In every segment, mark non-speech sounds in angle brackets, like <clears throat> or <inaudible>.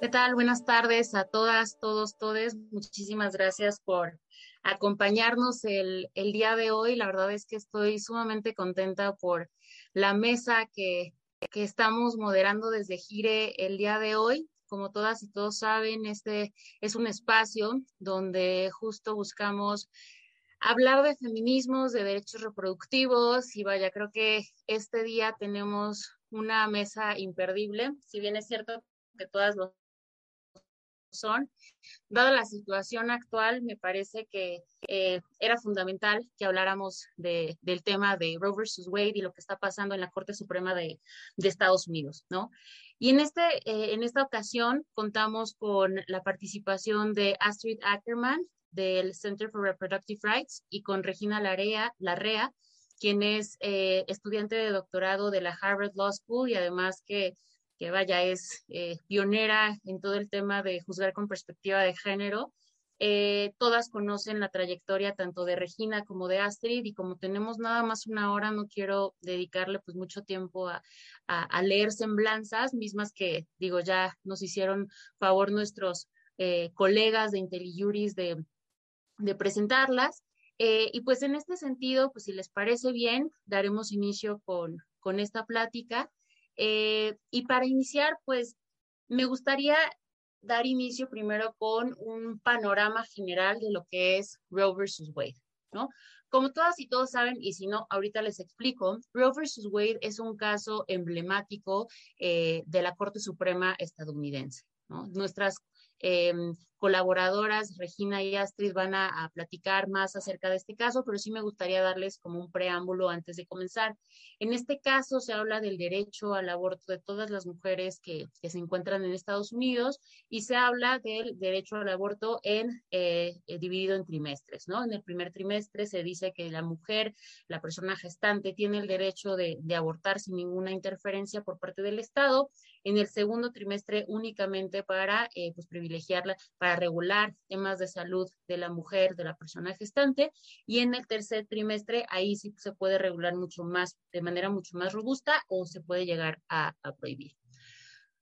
¿Qué tal? Buenas tardes a todas, todos, todes. Muchísimas gracias por acompañarnos el, el, día de hoy. La verdad es que estoy sumamente contenta por la mesa que, que estamos moderando desde Gire el día de hoy. Como todas y todos saben, este es un espacio donde justo buscamos hablar de feminismos, de derechos reproductivos y vaya, creo que este día tenemos una mesa imperdible. Si bien es cierto que todas lo son. Dada la situación actual, me parece que eh, era fundamental que habláramos de, del tema de Roe versus Wade y lo que está pasando en la Corte Suprema de, Estados Unidos, ¿no? Y en, este, eh, en esta ocasión contamos con la participación de Astrid Ackerman del Center for Reproductive Rights y con Regina Larea, Larrea, quien es eh, estudiante de doctorado de la Harvard Law School y además que que vaya, es eh, pionera en todo el tema de juzgar con perspectiva de género. Eh, todas conocen la trayectoria tanto de Regina como de Astrid y como tenemos nada más una hora, no quiero dedicarle pues mucho tiempo a, leer semblanzas, mismas que digo ya nos hicieron favor nuestros eh, colegas de IntelliJuris de, presentarlas. y pues en este sentido, pues si les parece bien, daremos inicio con, con esta plática. Eh, y para iniciar, pues me gustaría dar inicio primero con un panorama general de lo que es Roe versus Wade, ¿no? Como todas y todos saben, y si no, ahorita les explico, Roe versus Wade es un caso emblemático eh, de la Corte Suprema estadounidense, ¿no? Nuestras Em, colaboradoras, Regina y Astrid, van a, platicar más acerca de este caso, pero sí me gustaría darles como un preámbulo antes de comenzar. En este caso se habla del derecho al aborto de todas las mujeres que, se encuentran en Estados Unidos y se habla del derecho al aborto en eh, eh, dividido en trimestres, ¿no? En el primer trimestre se dice que la mujer, la persona gestante, tiene el derecho de, de abortar sin ninguna interferencia por parte del Estado en el segundo trimestre únicamente para eh, pues, privilegiarla, para regular temas de salud de la mujer, de la persona gestante, y en el tercer trimestre ahí sí se puede regular mucho más, de manera mucho más robusta o se puede llegar a, prohibir.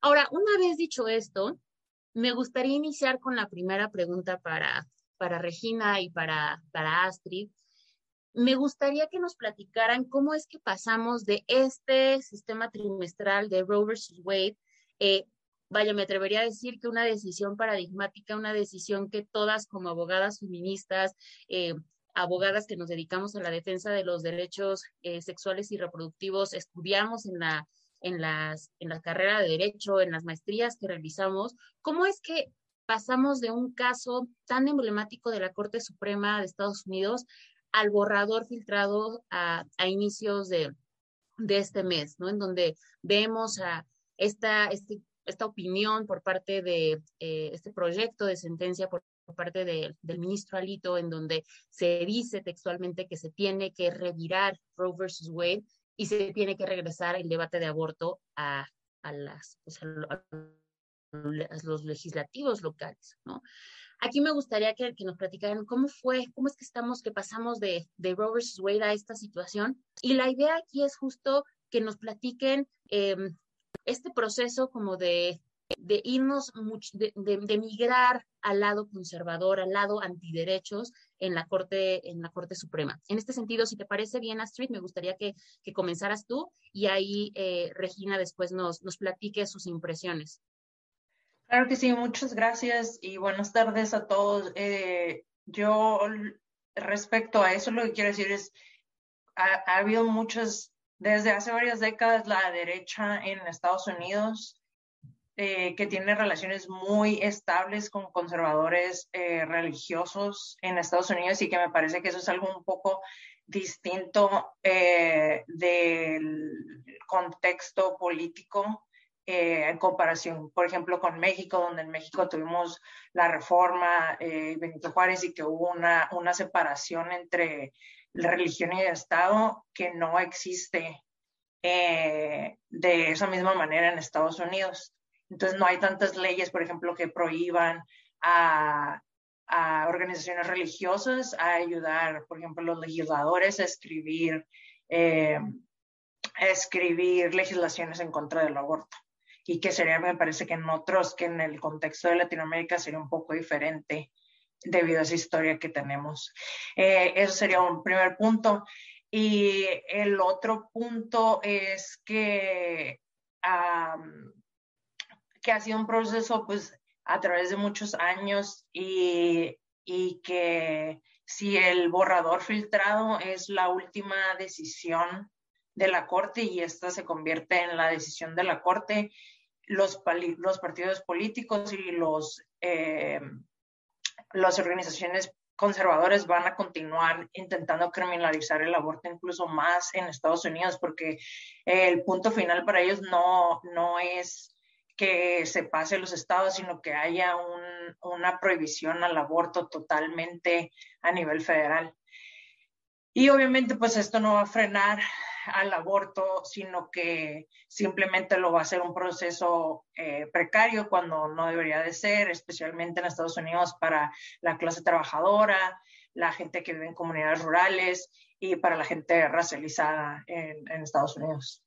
Ahora, una vez dicho esto, me gustaría iniciar con la primera pregunta para, para Regina y para, para Astrid me gustaría que nos platicaran cómo es que pasamos de este sistema trimestral de Roe versus Wade. Eh, vaya, me atrevería a decir que una decisión paradigmática, una decisión que todas como abogadas feministas, eh, abogadas que nos dedicamos a la defensa de los derechos eh, sexuales y reproductivos, estudiamos en la, en, las, en la carrera de derecho, en las maestrías que realizamos, ¿cómo es que pasamos de un caso tan emblemático de la Corte Suprema de Estados Unidos al borrador filtrado a, inicios de, este mes, ¿no? En donde vemos a esta, este, esta opinión por parte de eh, este proyecto de sentencia por, parte del ministro Alito, en donde se dice textualmente que se tiene que revirar Roe versus Wade y se tiene que regresar el debate de aborto a, las, pues, a los legislativos locales, ¿no? Aquí me gustaría que, nos platicaran cómo fue, cómo es que estamos, que pasamos de, de Roe vs. Wade a esta situación. Y la idea aquí es justo que nos platiquen em, este proceso como de, de irnos, de, de, migrar al lado conservador, al lado antiderechos en la Corte, en la Corte Suprema. En este sentido, si te parece bien, Astrid, me gustaría que, que comenzaras tú y ahí eh, Regina después nos, nos platique sus impresiones. Claro que sí, muchas gracias y buenas tardes a todos. Eh, yo respecto a eso lo que quiero decir es, ha, habido muchas, desde hace varias décadas la derecha en Estados Unidos eh, que tiene relaciones muy estables con conservadores eh, religiosos en Estados Unidos y que me parece que eso es algo un poco distinto del contexto político eh, en comparación, por ejemplo, con México, donde en México tuvimos la reforma eh, Benito Juárez y que hubo una, una separación entre la religión y el Estado que no existe eh, de esa misma manera en Estados Unidos. Entonces no hay tantas leyes, por ejemplo, que prohíban a, a organizaciones religiosas a ayudar, por ejemplo, los legisladores a escribir, a escribir legislaciones en contra del aborto y que sería, me parece que en otros, que en el contexto de Latinoamérica sería un poco diferente debido a esa historia que tenemos. Eh, eso sería un primer punto. Y el otro punto es que, que ha sido un proceso pues a través de muchos años y, y que si el borrador filtrado es la última decisión de la Corte y esta se convierte en la decisión de la Corte, los, los partidos políticos y los, eh, las organizaciones conservadores van a continuar intentando criminalizar el aborto incluso más en Estados Unidos porque el punto final para ellos no, no es que se pase los estados, sino que haya una prohibición al aborto totalmente a nivel federal. Y obviamente pues esto no va a frenar al aborto, sino que simplemente lo va a hacer un proceso eh, precario cuando no debería de ser, especialmente en Estados Unidos para la clase trabajadora, la gente que vive en comunidades rurales y para la gente racializada en, en Estados Unidos.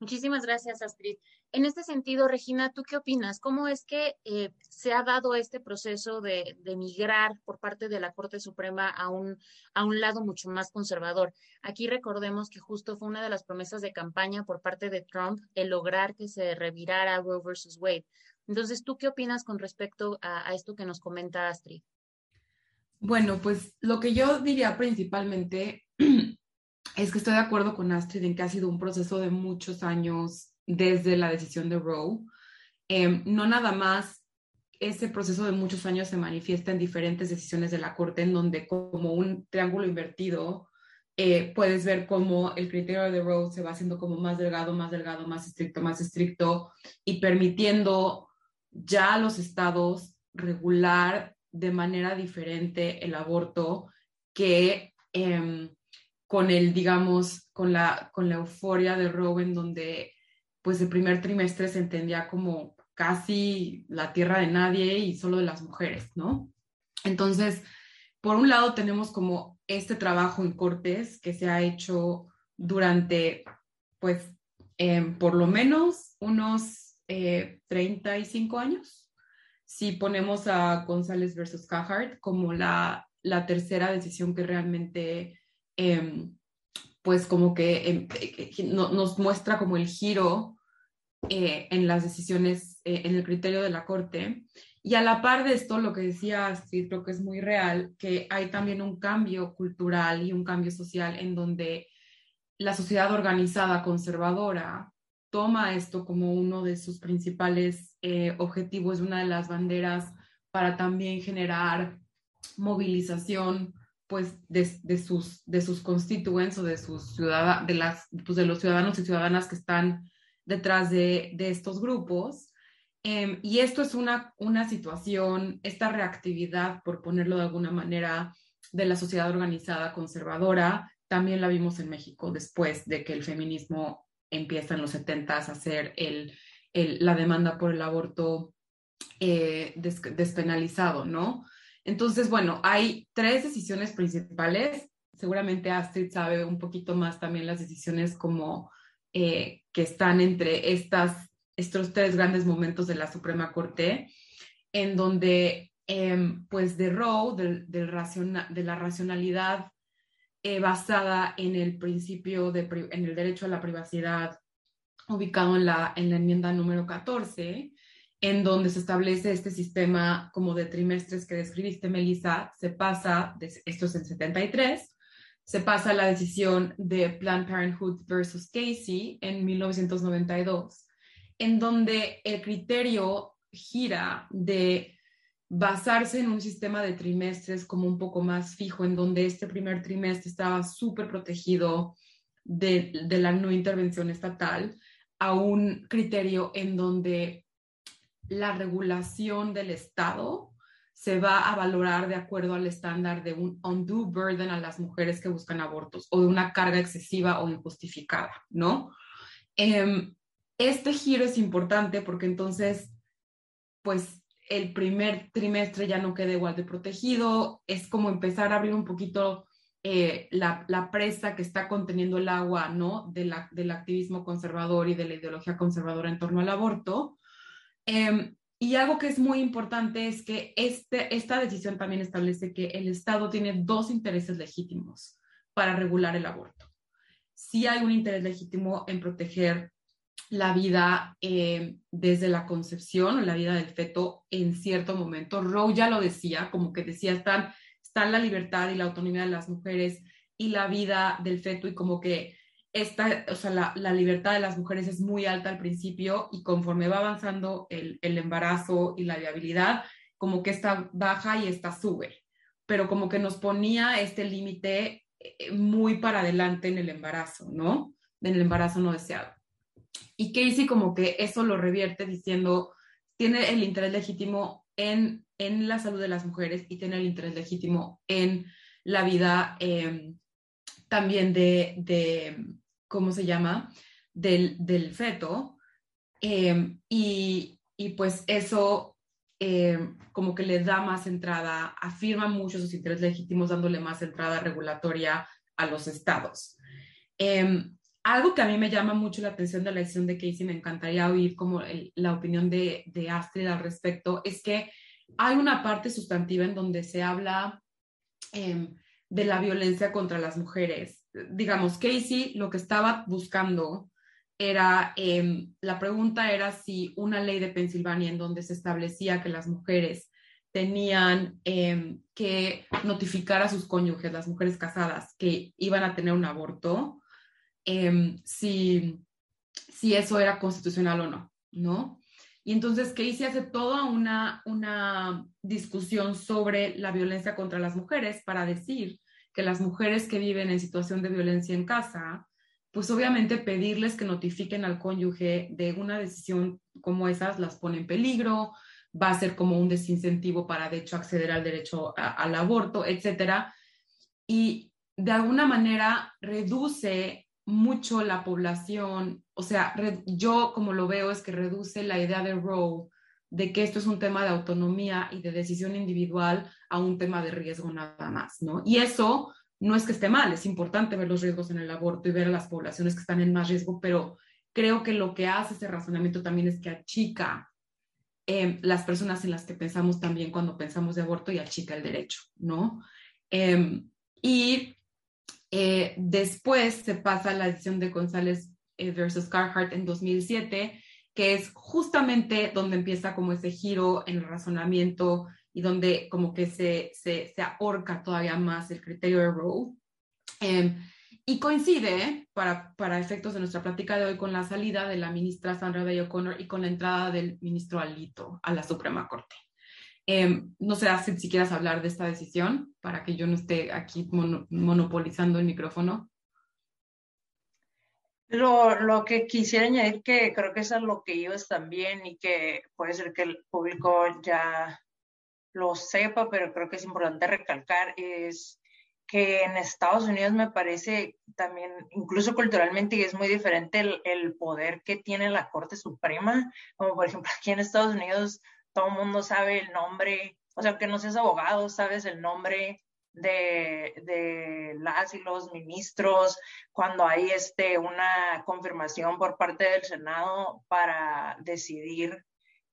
Muchísimas gracias, Astrid. En este sentido, Regina, ¿tú qué opinas? ¿Cómo es que eh, se ha dado este proceso de, migrar por parte de la Corte Suprema a un, a un lado mucho más conservador? Aquí recordemos que justo fue una de las promesas de campaña por parte de Trump el lograr que se revirara Roe versus Wade. Entonces, ¿tú qué opinas con respecto a, a esto que nos comenta Astrid? Bueno, pues lo que yo diría principalmente <clears throat> es que estoy de acuerdo con Astrid en que ha sido un proceso de muchos años desde la decisión de Roe. Em, no nada más ese proceso de muchos años se manifiesta en diferentes decisiones de la Corte, en donde como un triángulo invertido, eh, puedes ver cómo el criterio de Roe se va haciendo como más delgado, más delgado, más estricto, más estricto, y permitiendo ya a los estados regular de manera diferente el aborto que em, con el, digamos, con la, con la euforia de Roe, en donde pues el primer trimestre se entendía como casi la tierra de nadie y solo de las mujeres, ¿no? Entonces, por un lado tenemos como este trabajo en cortes que se ha hecho durante, pues, em, por lo menos unos 35 eh, años. Si ponemos a González versus Cajard como la, la tercera decisión que realmente em, pues como que em, eh, nos muestra como el giro eh, en las decisiones, eh, en el criterio de la Corte. Y a la par de esto, lo que decía Astrid, creo que es muy real, que hay también un cambio cultural y un cambio social en donde la sociedad organizada conservadora toma esto como uno de sus principales objetivos, una de las banderas para también generar movilización pues de, sus, de sus constituentes o de, sus de, las, pues, de los ciudadanos y ciudadanas que están detrás de, estos grupos. Em, y esto es una, una situación, esta reactividad, por ponerlo de alguna manera, de la sociedad organizada conservadora, también la vimos en México después de que el feminismo empieza en los 70 a hacer el, la demanda por el aborto eh, despenalizado, ¿no? Entonces, bueno, hay tres decisiones principales. Seguramente Astrid sabe un poquito más también las decisiones como eh, que están entre estas, estos tres grandes momentos de la Suprema Corte, en donde, em, pues, de Roe, del, de la racionalidad eh, basada en el principio, de, en el derecho a la privacidad ubicado en la, en la enmienda número 14, en donde se establece este sistema como de trimestres que describiste, Melissa, se pasa, esto es en 73, se pasa la decisión de Planned Parenthood versus Casey en 1992, en donde el criterio gira de basarse en un sistema de trimestres como un poco más fijo, en donde este primer trimestre estaba súper protegido de la no intervención estatal, a un criterio en donde la regulación del Estado se va a valorar de acuerdo al estándar de un undue burden a las mujeres que buscan abortos o de una carga excesiva o injustificada, ¿no? Em, este giro es importante porque entonces, pues el primer trimestre ya no queda igual de protegido, es como empezar a abrir un poquito eh, la, presa que está conteniendo el agua, ¿no? del activismo conservador y de la ideología conservadora en torno al aborto. Em, y algo que es muy importante es que este, esta decisión también establece que el Estado tiene dos intereses legítimos para regular el aborto. Sí hay un interés legítimo en proteger la vida em, desde la concepción o la vida del feto en cierto momento. Rowe ya lo decía, como que decía, están está la libertad y la autonomía de las mujeres y la vida del feto y como que esta, o sea, la, la, libertad de las mujeres es muy alta al principio y conforme va avanzando el, el embarazo y la viabilidad, como que esta baja y esta sube, pero como que nos ponía este límite eh, muy para adelante en el embarazo, ¿no? En el embarazo no deseado. Y Casey como que eso lo revierte diciendo, tiene el interés legítimo en en la salud de las mujeres y tiene el interés legítimo en la vida em, también de, ¿cómo se llama?, del, feto. Em, y, pues eso em, como que le da más entrada, afirma mucho sus intereses legítimos dándole más entrada regulatoria a los estados. algo que a mí me llama mucho la atención de la decisión de Casey, me encantaría oír como la opinión de, de Astrid al respecto, es que hay una parte sustantiva en donde se habla em, de la violencia contra las mujeres. Digamos, Casey lo que estaba buscando era, em, la pregunta era si una ley de Pensilvania en donde se establecía que las mujeres tenían em, que notificar a sus cónyuges, las mujeres casadas, que iban a tener un aborto, si, si eso era constitucional o no, ¿no? Y entonces Casey hace toda una, una discusión sobre la violencia contra las mujeres para decir que las mujeres que viven en situación de violencia en casa, pues obviamente pedirles que notifiquen al cónyuge de una decisión como esas las pone en peligro, va a ser como un desincentivo para de hecho acceder al derecho al aborto, etcétera. Y de alguna manera reduce mucho la población, o sea, yo como lo veo es que reduce la idea de Roe de que esto es un tema de autonomía y de decisión individual a un tema de riesgo nada más, ¿no? Y eso no es que esté mal, es importante ver los riesgos en el aborto y ver a las poblaciones que están en más riesgo, pero creo que lo que hace ese razonamiento también es que achica eh, las personas en las que pensamos también cuando pensamos de aborto y achica el derecho, ¿no? Em, y eh, después se pasa a la edición de González eh, versus Carhart en 2007, que es justamente donde empieza como ese giro en el razonamiento y donde como que se, se, se ahorca todavía más el criterio de Roe. Em, y coincide, para, para, efectos de nuestra plática de hoy, con la salida de la ministra Sandra Day O'Connor y con la entrada del ministro Alito a la Suprema Corte. Em, no sé si quieras hablar de esta decisión para que yo no esté aquí monopolizando el micrófono. Lo, lo, que quisiera añadir, que creo que es lo que ellos también y que puede ser que el público ya lo sepa, pero creo que es importante recalcar, es que en Estados Unidos me parece también, incluso culturalmente, es muy diferente el, el poder que tiene la Corte Suprema, como por ejemplo aquí en Estados Unidos todo el mundo sabe el nombre, o sea, que no seas abogado, sabes el nombre de, de, las y los ministros, cuando hay este, una confirmación por parte del Senado para decidir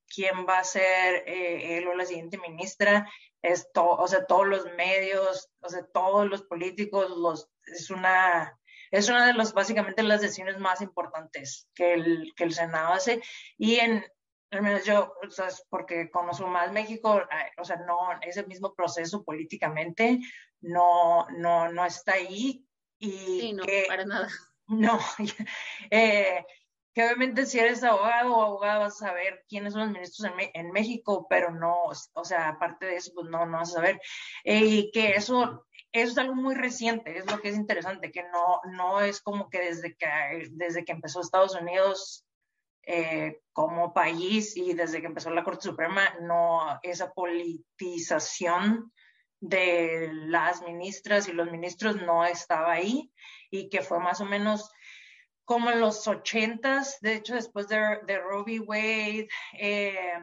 quién va a ser eh, él o la siguiente ministra, es o sea, todos los medios, o sea, todos los políticos, los, es una, es una de las, básicamente, las decisiones más importantes que el, que el Senado hace. Y en, al menos yo, o sea, porque conozco más México, o sea, no, ese mismo proceso políticamente no, no, no está ahí. Y sí, no, para nada. <laughs> No, <laughs> eh, que obviamente si eres abogado o abogada vas a saber quiénes son los ministros en, en México, pero no, o sea, aparte de eso, pues no, no vas a saber. Eh, y que eso, eso es algo muy reciente, es lo que es interesante, que no, no es como que desde que, desde que empezó Estados Unidos eh, como país y desde que empezó la Corte Suprema, no esa politización de las ministras y los ministros no estaba ahí y que fue más o menos como en los ochentas, de hecho después de, de Roe Wade, eh,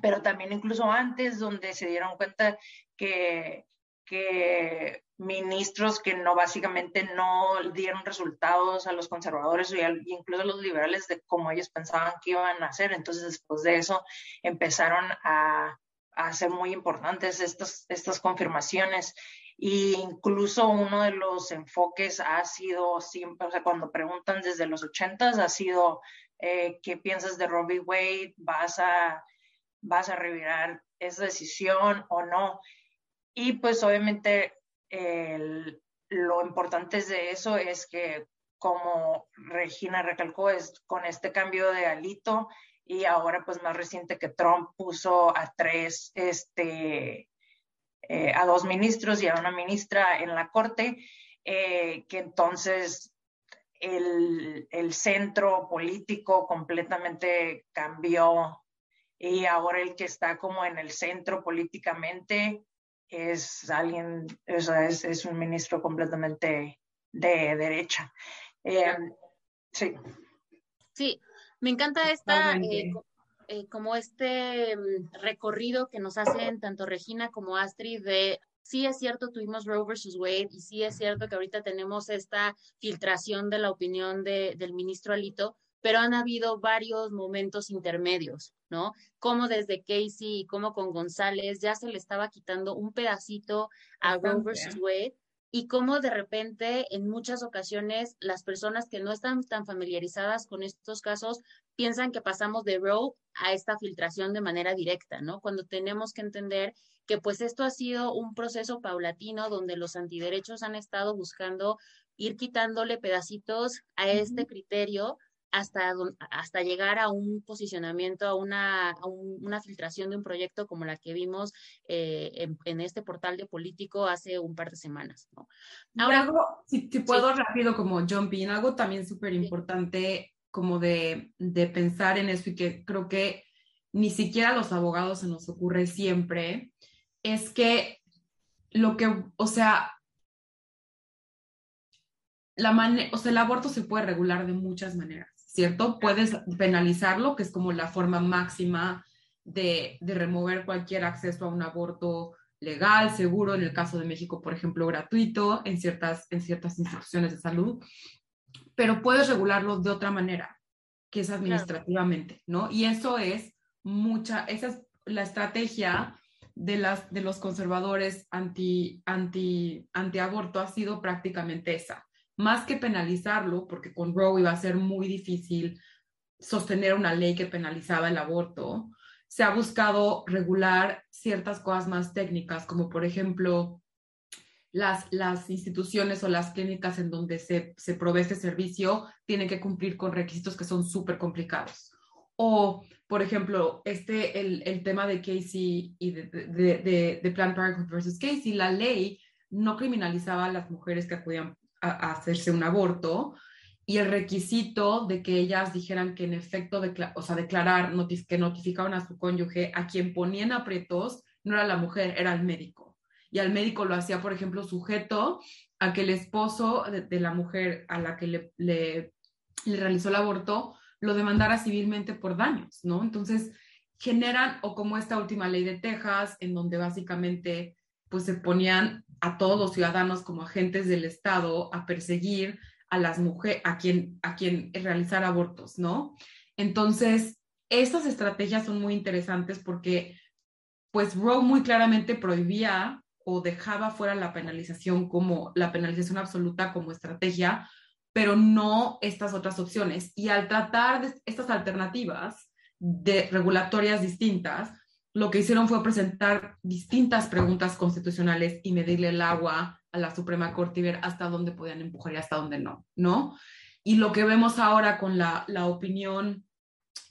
pero también incluso antes, donde se dieron cuenta que, que ministros que no básicamente no dieron resultados a los conservadores y incluso a los liberales de cómo ellos pensaban que iban a hacer. Entonces, después de eso, empezaron a, a ser muy importantes estas, estas confirmaciones. Y incluso uno de los enfoques ha sido siempre, o sea, cuando preguntan desde los ochentas, ha sido eh, qué piensas de Robbie Wade, vas a, vas a revirar esa decisión o no. Y pues obviamente lo importante de eso es que, como Regina recalcó, es con este cambio de alito y ahora pues más reciente que Trump puso a tres, este, eh, a dos ministros y a una ministra en la corte, eh, que entonces el, el, centro político completamente cambió y ahora el que está como en el centro políticamente es alguien, es, es un ministro completamente de derecha. Eh, sí. Sí, me encanta esta, eh, eh, como este mm, recorrido que nos hacen tanto Regina como Astrid de sí es cierto, tuvimos Roe versus Wade y sí es cierto que ahorita tenemos esta filtración de la opinión de, del ministro Alito, pero han habido varios momentos intermedios, ¿no? Como desde Casey y como con González ya se le estaba quitando un pedacito a Roe versus Wade y cómo de repente en muchas ocasiones las personas que no están tan familiarizadas con estos casos piensan que pasamos de Roe a esta filtración de manera directa, ¿no? Cuando tenemos que entender que pues esto ha sido un proceso paulatino donde los antiderechos han estado buscando ir quitándole pedacitos a este criterio hasta, hasta llegar a un posicionamiento, a una, una filtración de un proyecto como la que vimos eh, en, este portal de político hace un par de semanas. ¿no? Ahora, algo, si, puedo rápido como jumping, algo también súper importante como de, de pensar en eso y que creo que ni siquiera a los abogados se nos ocurre siempre, es que lo que, o sea, la o sea, el aborto se puede regular de muchas maneras. ¿Cierto? Puedes penalizarlo, que es como la forma máxima de, remover cualquier acceso a un aborto legal, seguro, en el caso de México, por ejemplo, gratuito en ciertas, en ciertas instituciones de salud, pero puedes regularlo de otra manera, que es administrativamente, ¿no? Y eso es mucha, esa es la estrategia de, las, de los conservadores anti, anti, anti aborto ha sido prácticamente esa más que penalizarlo, porque con Roe iba a ser muy difícil sostener una ley que penalizaba el aborto, se ha buscado regular ciertas cosas más técnicas, como por ejemplo las, las instituciones o las clínicas en donde se, se provee este servicio tienen que cumplir con requisitos que son súper complicados. O, por ejemplo, este, el, el tema de Casey y de, de, de, Planned Parenthood versus Casey, la ley no criminalizaba a las mujeres que acudían hacerse un aborto y el requisito de que ellas dijeran que en efecto, o sea, declarar que notificaban a su cónyuge, a quien ponían aprietos, no era la mujer, era el médico. Y al médico lo hacía, por ejemplo, sujeto a que el esposo de, la mujer a la que le, realizó el aborto lo demandara civilmente por daños, ¿no? Entonces, generan, o como esta última ley de Texas, en donde básicamente pues se ponían a todos los ciudadanos como agentes del Estado a perseguir a las mujeres, a quien, a quien realizar abortos, ¿no? Entonces, estas estrategias son muy interesantes porque, pues, Roe muy claramente prohibía o dejaba fuera la penalización como la penalización absoluta como estrategia, pero no estas otras opciones. Y al tratar de estas alternativas de regulatorias distintas, lo que hicieron fue presentar distintas preguntas constitucionales y medirle el agua a la Suprema Corte y ver hasta dónde podían empujar y hasta dónde no, ¿no? Y lo que vemos ahora con la, la opinión,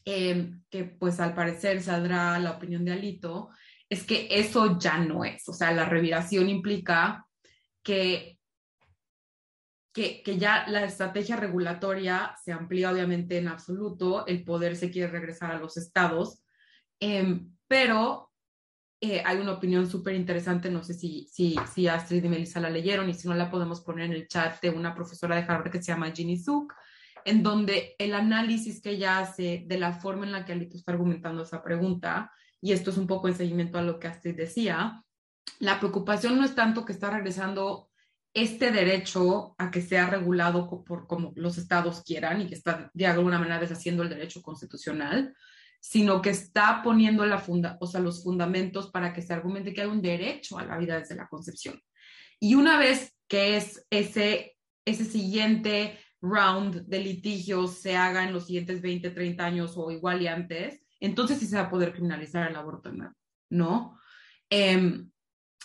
eh, que pues al parecer saldrá la opinión de Alito, es que eso ya no es, o sea, la reviración implica que, que, que ya la estrategia regulatoria se amplía obviamente en absoluto, el poder se quiere regresar a los estados, eh, pero eh, hay una opinión súper interesante, no sé si, si, si Astrid y Melissa la leyeron y si no la podemos poner en el chat de una profesora de Harvard que se llama Ginny Zook, en donde el análisis que ella hace de la forma en la que Alito está argumentando esa pregunta, y esto es un poco en seguimiento a lo que Astrid decía, la preocupación no es tanto que está regresando este derecho a que sea regulado por como los estados quieran y que está de alguna manera deshaciendo el derecho constitucional, sino que está poniendo la funda, o los fundamentos para que se argumente que hay un derecho a la vida desde la concepción. Y una vez que es ese, ese siguiente round de litigios se haga en los siguientes 20, 30 años o igual y antes, entonces sí se va a poder criminalizar el aborto, ¿no? Eh,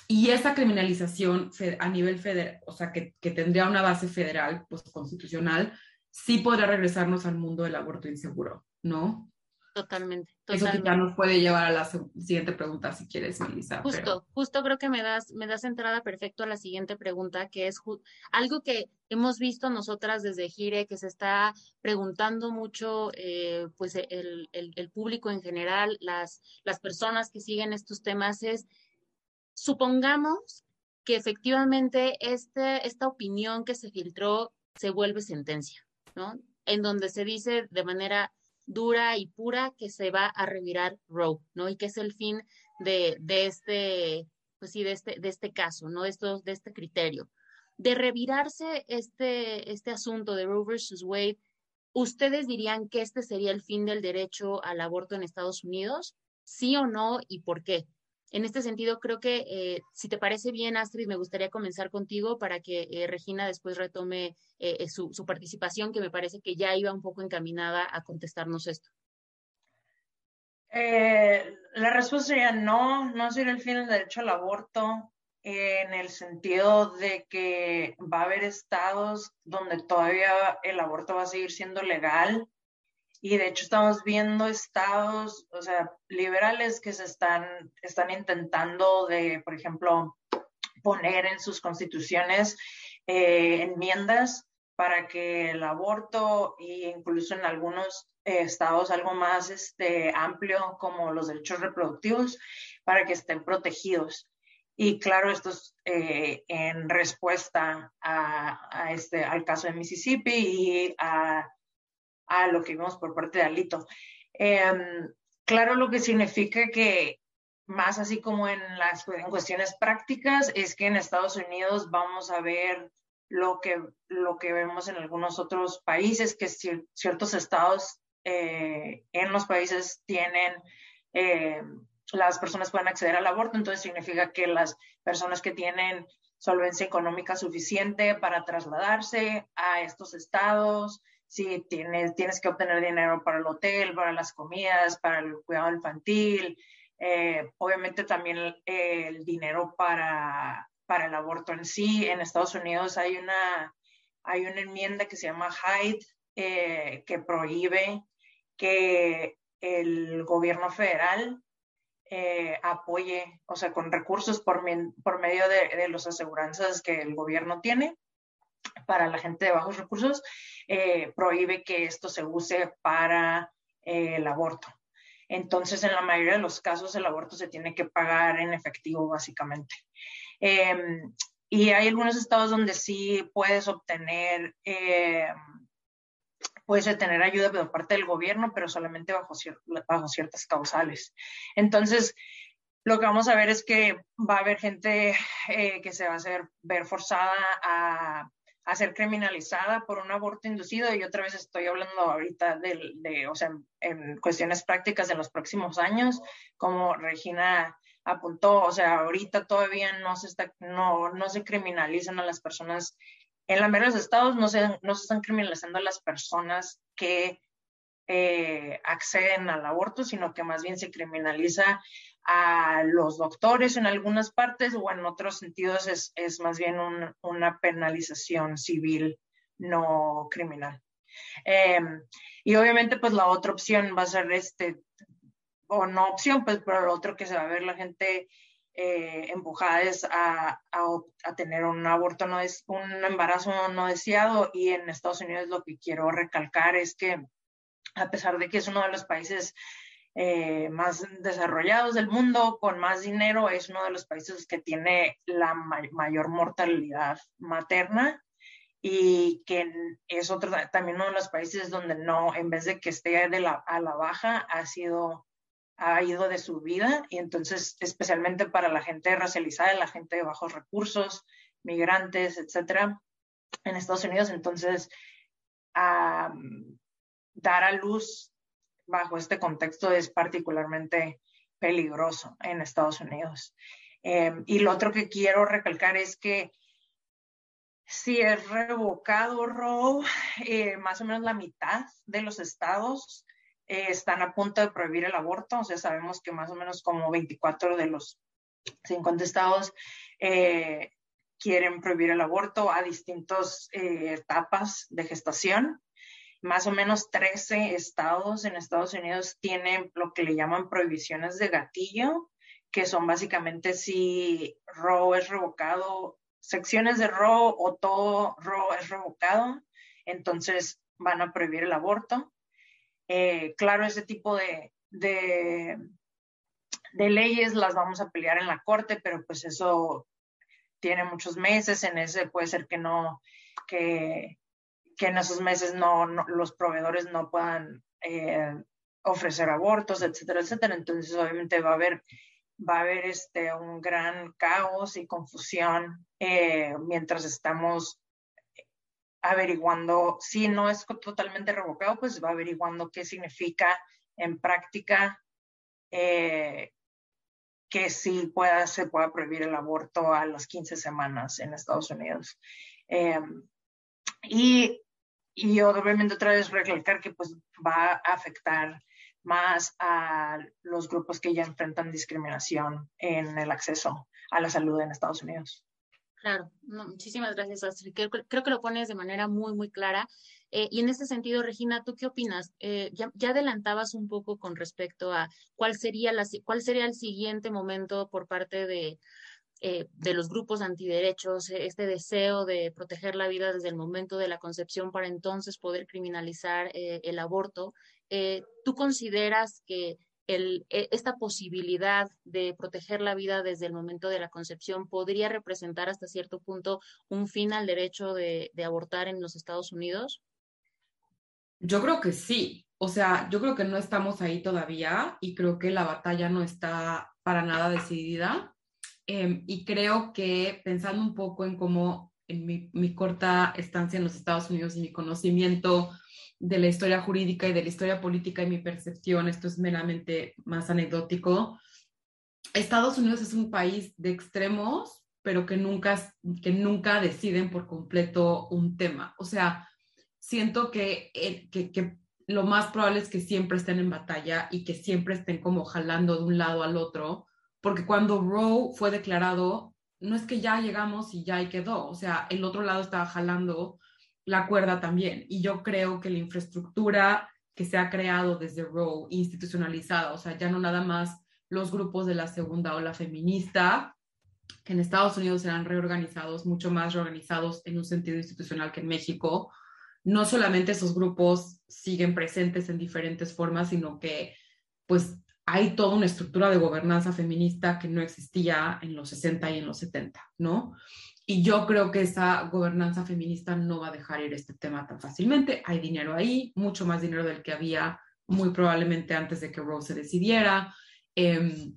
y esa criminalización a nivel federal, o sea, que, que, tendría una base federal, pues constitucional, sí podrá regresarnos al mundo del aborto inseguro, ¿no? Totalmente, totalmente. Eso ya nos puede llevar a la siguiente pregunta, si quieres, Melissa. Justo, justo creo que me das, me das entrada perfecto a la siguiente pregunta, que es algo que hemos visto nosotras desde Gire, que se está preguntando mucho, eh, pues el, el, el, público en general, las, las personas que siguen estos temas, es supongamos que efectivamente este, esta opinión que se filtró se vuelve sentencia, ¿no? En donde se dice de manera dura y pura que se va a revirar Roe, ¿no? Y que es el fin de, de este, pues sí, de este, de este caso, ¿no? De, estos, de este criterio. De revirarse este, este asunto de Roe versus Wade, ¿ustedes dirían que este sería el fin del derecho al aborto en Estados Unidos? ¿Sí o no? ¿Y por qué? En este sentido, creo que eh, si te parece bien, Astrid, me gustaría comenzar contigo para que eh, Regina después retome eh, su, participación, que me parece que ya iba un poco encaminada a contestarnos esto. la respuesta sería no, no sería el fin del derecho al aborto, en el sentido de que va a haber estados donde todavía el aborto va a seguir siendo legal y de hecho estamos viendo estados, o sea, liberales que se están, están intentando de, por ejemplo, poner en sus constituciones eh, enmiendas para que el aborto e incluso en algunos eh, estados algo más este, amplio como los derechos reproductivos para que estén protegidos. Y claro, esto es eh, en respuesta a, a, este, al caso de Mississippi y a a lo que vimos por parte de Alito. Em, claro, lo que significa que más así como en las en cuestiones prácticas es que en Estados Unidos vamos a ver lo que, lo que vemos en algunos otros países, que ciertos estados eh, en los países tienen, eh, las personas pueden acceder al aborto, entonces significa que las personas que tienen solvencia económica suficiente para trasladarse a estos estados, si tienes, tienes que obtener dinero para el hotel, para las comidas, para el cuidado infantil, eh, obviamente también el, dinero para, para el aborto en sí. En Estados Unidos hay una, hay una enmienda que se llama Hyde eh, que prohíbe que el gobierno federal eh, apoye, o sea, con recursos por, por medio de, de las aseguranzas que el gobierno tiene, para la gente de bajos recursos, eh, prohíbe que esto se use para eh, el aborto. Entonces, en la mayoría de los casos, el aborto se tiene que pagar en efectivo, básicamente. Em, y hay algunos estados donde sí puedes obtener, em, puedes tener ayuda por parte del gobierno, pero solamente bajo, bajo ciertas causales. Entonces, lo que vamos a ver es que va a haber gente eh, que se va a hacer ver forzada a a ser criminalizada por un aborto inducido y otra vez estoy hablando ahorita de, de o sea, en, cuestiones prácticas de los próximos años, como Regina apuntó, o sea, ahorita todavía no se está, no, no se criminalizan a las personas, en la mayoría de los estados no se, no se están criminalizando a las personas que eh, acceden al aborto, sino que más bien se criminaliza a los doctores en algunas partes o en otros sentidos es, es más bien una penalización civil, no criminal. Em, y obviamente pues la otra opción va a ser este, o no opción, pues pero lo otro que se va a ver la gente eh, empujada es a, a, tener un aborto, no es un embarazo no deseado y en Estados Unidos lo que quiero recalcar es que a pesar de que es uno de los países eh, más desarrollados del mundo, con más dinero, es uno de los países que tiene la mayor mortalidad materna y que es otro también uno de los países donde no, en vez de que esté de la, a la baja, ha sido ha ido de su vida y entonces especialmente para la gente racializada, la gente de bajos recursos, migrantes, etcétera, en Estados Unidos. Entonces, dar a luz bajo este contexto es particularmente peligroso en Estados Unidos. Em, y lo otro que quiero recalcar es que si es revocado Roe, eh, más o menos la mitad de los estados eh, están a punto de prohibir el aborto. O sea, sabemos que más o menos como 24 de los 50 estados eh, quieren prohibir el aborto a distintas etapas de gestación. Más o menos 13 estados en Estados Unidos tienen lo que le llaman prohibiciones de gatillo, que son básicamente si Roe es revocado, secciones de Roe o todo Roe es revocado, entonces van a prohibir el aborto. Eh, claro, ese tipo de, de, leyes las vamos a pelear en la corte, pero pues eso tiene muchos meses, en ese puede ser que no, que, que en esos meses no, los proveedores no puedan eh, ofrecer abortos, etcétera, etcétera. Entonces, obviamente va a haber, va a haber este, un gran caos y confusión eh, mientras estamos averiguando, si no es totalmente revocado, pues va averiguando qué significa en práctica eh, que sí pueda, se pueda prohibir el aborto a las 15 semanas en Estados Unidos. Y, y obviamente otra vez recalcar que pues va a afectar más a los grupos que ya enfrentan discriminación en el acceso a la salud en Estados Unidos. Claro, muchísimas gracias, Astrid. Creo, que lo pones de manera muy, muy clara. Eh, y en ese sentido, Regina, ¿tú qué opinas? Eh, ya, ya, adelantabas un poco con respecto a cuál sería, la, cuál sería el siguiente momento por parte de, eh, de los grupos antiderechos, eh, este deseo de proteger la vida desde el momento de la concepción para entonces poder criminalizar eh, el aborto. ¿Tú consideras que e, esta posibilidad de proteger la vida desde el momento de la concepción podría representar hasta cierto punto un fin al derecho de, de abortar en los Estados Unidos? Yo creo que sí. O sea, yo creo que no estamos ahí todavía y creo que la batalla no está para nada decidida Em, y creo que pensando un poco en cómo en mi, corta estancia en los Estados Unidos y mi conocimiento de la historia jurídica y de la historia política y mi percepción, esto es meramente más anecdótico, Estados Unidos es un país de extremos, pero que nunca, que nunca deciden por completo un tema. O sea, siento que, eh, que, que lo más probable es que siempre estén en batalla y que siempre estén como jalando de un lado al otro porque cuando Roe fue declarado, no es que ya llegamos y ya ahí quedó, o sea, el otro lado estaba jalando la cuerda también. Y yo creo que la infraestructura que se ha creado desde Roe, institucionalizada, o sea, ya no nada más los grupos de la segunda ola feminista, que en Estados Unidos eran reorganizados, mucho más reorganizados en un sentido institucional que en México. No solamente esos grupos siguen presentes en diferentes formas, sino que pues hay toda una estructura de gobernanza feminista que no existía en los 60 y en los 70, ¿no? Y yo creo que esa gobernanza feminista no va a dejar ir este tema tan fácilmente. Hay dinero ahí, mucho más dinero del que había muy probablemente antes de que Rose se decidiera. Em,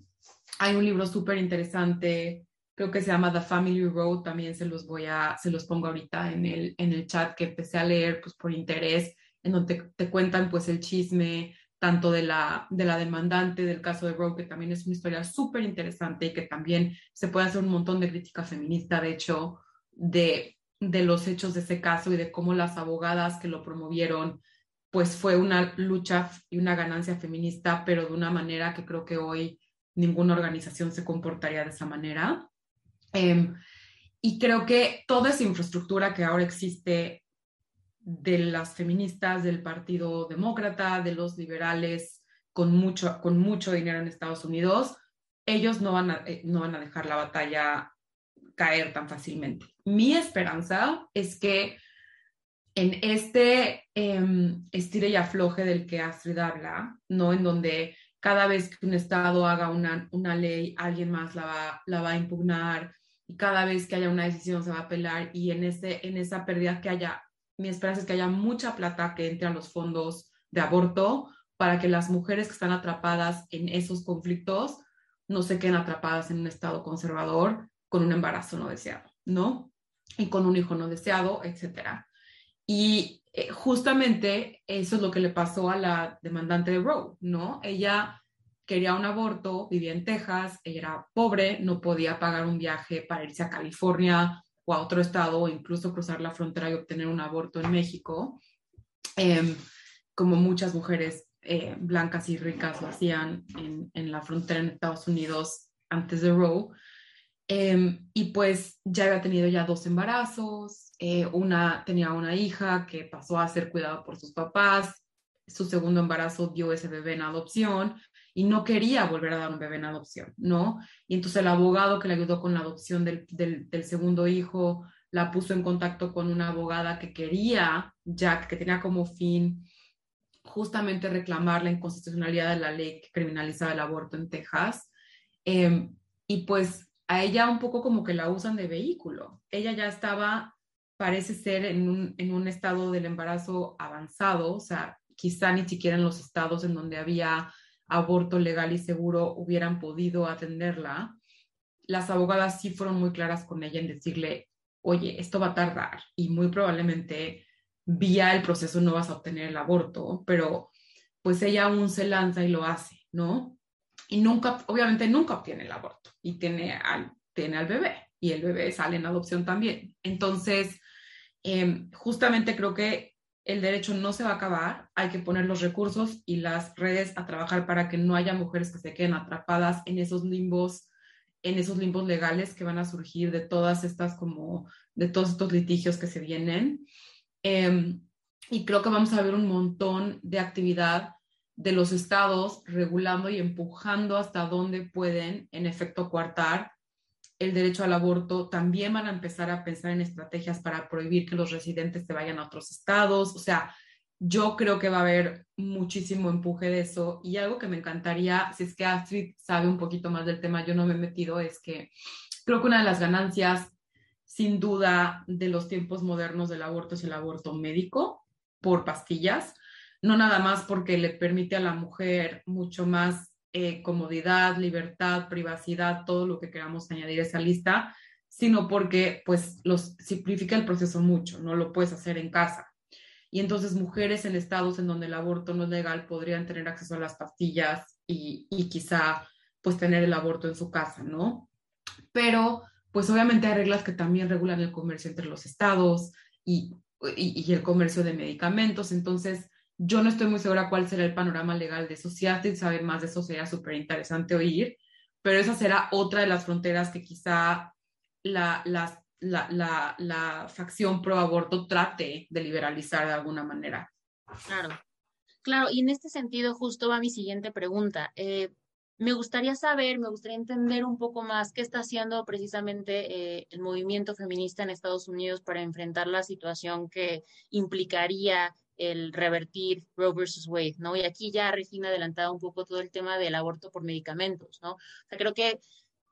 hay un libro súper interesante, creo que se llama The Family Road, también se los voy a, se los pongo ahorita en el, en el chat que empecé a leer pues por interés, en donde te, te cuentan pues el chisme tanto de la, de la demandante del caso de Roe, que también es una historia súper interesante y que también se puede hacer un montón de crítica feminista, de hecho, de, de los hechos de ese caso y de cómo las abogadas que lo promovieron, pues fue una lucha y una ganancia feminista, pero de una manera que creo que hoy ninguna organización se comportaría de esa manera. Em, y creo que toda esa infraestructura que ahora existe de las feministas del Partido Demócrata, de los liberales con mucho, con mucho dinero en Estados Unidos, ellos no van, a, eh, no van a dejar la batalla caer tan fácilmente. Mi esperanza es que en este eh, estire y afloje del que Astrid habla, ¿no? En donde cada vez que un Estado haga una, una ley, alguien más la va, la va a impugnar y cada vez que haya una decisión se va a apelar y en, ese, en esa pérdida que haya mi esperanza es que haya mucha plata que entre a los fondos de aborto para que las mujeres que están atrapadas en esos conflictos no se queden atrapadas en un estado conservador con un embarazo no deseado, ¿no? y con un hijo no deseado, etc. Y eh, justamente eso es lo que le pasó a la demandante de Roe, ¿no? Ella quería un aborto, vivía en Texas, era pobre, no podía pagar un viaje para irse a California o a otro estado o incluso cruzar la frontera y obtener un aborto en México, em, como muchas mujeres eh, blancas y ricas lo hacían en, la frontera en Estados Unidos antes de Roe. Em, y pues ya había tenido ya dos embarazos, eh, una tenía una hija que pasó a ser cuidada por sus papás, su segundo embarazo dio ese bebé en adopción y no quería volver a dar un bebé en adopción, ¿no? Y entonces el abogado que le ayudó con la adopción del, del, del segundo hijo la puso en contacto con una abogada que quería, ya que tenía como fin justamente reclamar la inconstitucionalidad de la ley que criminalizaba el aborto en Texas. Eh, y pues a ella un poco como que la usan de vehículo. Ella ya estaba, parece ser, en un, en un estado del embarazo avanzado, o sea, quizá ni siquiera en los estados en donde había aborto legal y seguro hubieran podido atenderla. Las abogadas sí fueron muy claras con ella en decirle, oye, esto va a tardar y muy probablemente vía el proceso no vas a obtener el aborto, pero pues ella aún se lanza y lo hace, ¿no? Y nunca, obviamente nunca obtiene el aborto y tiene al, tiene al bebé y el bebé sale en adopción también. Entonces, eh, justamente creo que el derecho no se va a acabar, hay que poner los recursos y las redes a trabajar para que no haya mujeres que se queden atrapadas en esos limbos, en esos limbos legales que van a surgir de todas estas como, de todos estos litigios que se vienen. Eh, y creo que vamos a ver un montón de actividad de los estados regulando y empujando hasta donde pueden, en efecto, coartar el derecho al aborto. También van a empezar a pensar en estrategias para prohibir que los residentes se vayan a otros estados. O sea, yo creo que va a haber muchísimo empuje de eso. Y algo que me encantaría, si es que Astrid sabe un poquito más del tema, yo no me he metido, es que creo que una de las ganancias, sin duda, de los tiempos modernos del aborto es el aborto médico por pastillas no nada más porque le permite a la mujer mucho más eh, comodidad, libertad, privacidad, todo lo que queramos añadir a esa lista, sino porque pues los simplifica el proceso mucho, no lo puedes hacer en casa. Y entonces mujeres en estados en donde el aborto no es legal podrían tener acceso a las pastillas y, y quizá pues tener el aborto en su casa, ¿no? Pero pues obviamente hay reglas que también regulan el comercio entre los estados y, y, y el comercio de medicamentos, entonces yo no estoy muy segura cuál será el panorama legal de eso. Si alguien sabe más de eso, sería súper interesante oír, pero esa será otra de las fronteras que quizá la, la, la, la facción pro aborto trate de liberalizar de alguna manera. Claro, claro, y en este sentido justo va mi siguiente pregunta. Eh, me gustaría saber, me gustaría entender un poco más qué está haciendo precisamente eh, el movimiento feminista en Estados Unidos para enfrentar la situación que implicaría el revertir Roe versus Wade, ¿no? Y aquí ya Regina ha adelantado un poco todo el tema del aborto por medicamentos, ¿no? O sea, creo que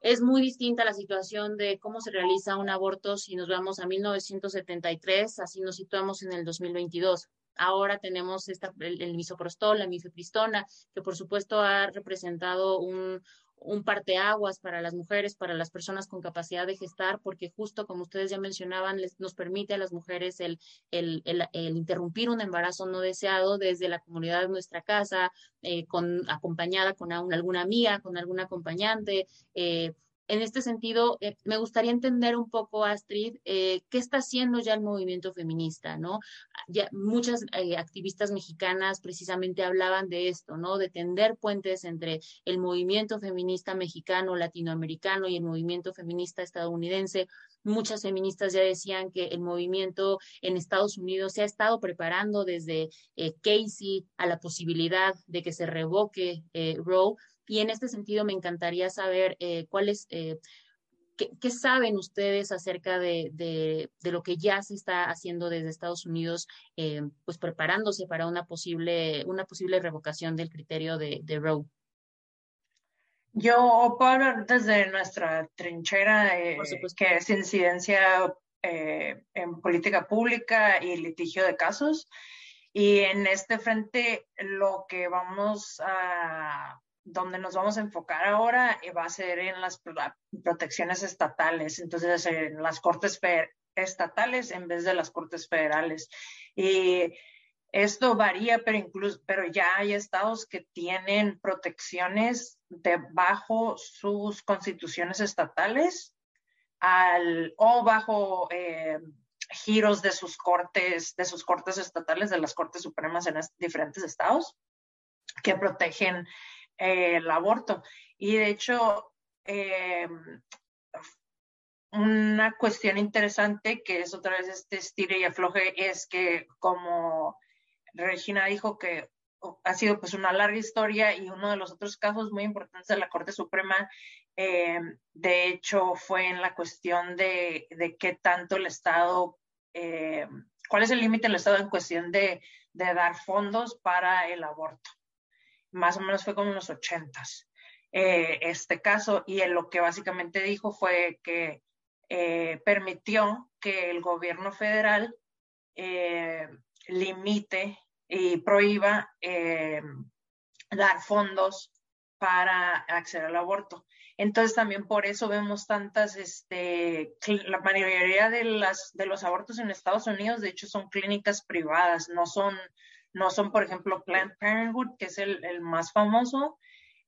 es muy distinta la situación de cómo se realiza un aborto si nos vamos a 1973, así nos situamos en el 2022. Ahora tenemos esta, el, el misoprostol, la mifepristona, que por supuesto ha representado un, un parteaguas para las mujeres, para las personas con capacidad de gestar, porque justo como ustedes ya mencionaban, les, nos permite a las mujeres el, el, el, el, interrumpir un embarazo no deseado desde la comunidad de nuestra casa, eh, con, acompañada con alguna amiga, con algún acompañante. Eh, en este sentido, eh, me gustaría entender un poco, Astrid, eh, qué está haciendo ya el movimiento feminista, ¿no? Ya muchas eh, activistas mexicanas precisamente hablaban de esto, ¿no? De tender puentes entre el movimiento feminista mexicano, latinoamericano y el movimiento feminista estadounidense. Muchas feministas ya decían que el movimiento en Estados Unidos se ha estado preparando desde eh, Casey a la posibilidad de que se revoque eh, Roe y en este sentido me encantaría saber eh, cuáles, eh, qué, qué, saben ustedes acerca de, de, de, lo que ya se está haciendo desde Estados Unidos, eh, pues preparándose para una posible, una posible revocación del criterio de, de Roe. Yo puedo hablar desde nuestra trinchera, eh, que es incidencia eh, en política pública y litigio de casos. Y en este frente lo que vamos a donde nos vamos a enfocar ahora va a ser en las protecciones estatales, entonces en las cortes estatales en vez de las cortes federales. Y esto varía, pero incluso, pero ya hay estados que tienen protecciones debajo sus constituciones estatales al, o bajo eh, giros de sus cortes, de sus cortes estatales, de las cortes supremas en diferentes estados que protegen eh, el aborto. Y de hecho, eh, una cuestión interesante que es otra vez este estire y afloje es que como Regina dijo que ha sido pues una larga historia y uno de los otros casos muy importantes de la Corte Suprema, eh, de hecho, fue en la cuestión de, de qué tanto el Estado, eh, cuál es el límite del Estado en cuestión de, de, dar fondos para el aborto. Más o menos fue como en los ochentas. Eh, este caso y en lo que básicamente dijo fue que permitió que el gobierno federal limite y prohíba eh, dar fondos para acceder al aborto. Entonces también por eso vemos tantas, este, la mayoría de, las, de los abortos en Estados Unidos, de hecho, son clínicas privadas, no son, no son por ejemplo, Planned Parenthood, que es el, más famoso.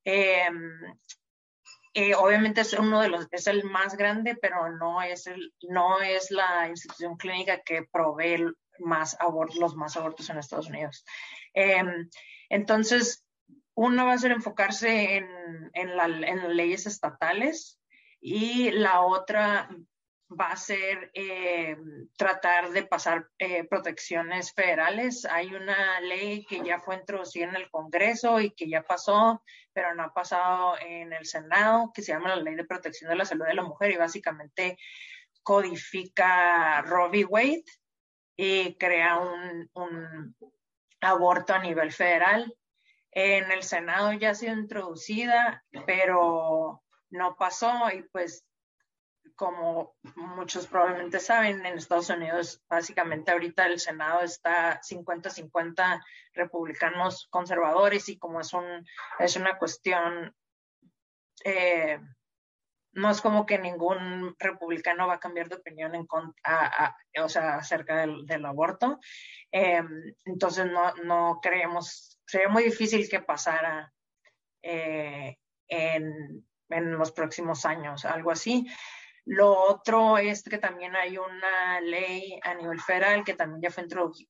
Em, eh, obviamente es uno de los, es el más grande, pero no es, el, no es la institución clínica que provee más abortos, los más abortos en Estados Unidos. Em, entonces, uno va a ser enfocarse en, en, leyes estatales y la otra va a ser em, tratar de pasar eh, protecciones federales. Hay una ley que ya fue introducida en el Congreso y que ya pasó, pero no ha pasado en el Senado, que se llama la Ley de Protección de la Salud de la Mujer y básicamente codifica Roe Wade y crea un, un aborto a nivel federal. En el Senado ya ha sido introducida, pero no pasó y pues como muchos probablemente saben, en Estados Unidos básicamente ahorita el Senado está 50-50 republicanos conservadores y como es, un, es una cuestión eh, no es como que ningún republicano va a cambiar de opinión en o sea, acerca del, aborto. Em, entonces no, no creemos, sería muy difícil que pasara eh, en, en, los próximos años, algo así. Lo otro es que también hay una ley a nivel federal que también ya fue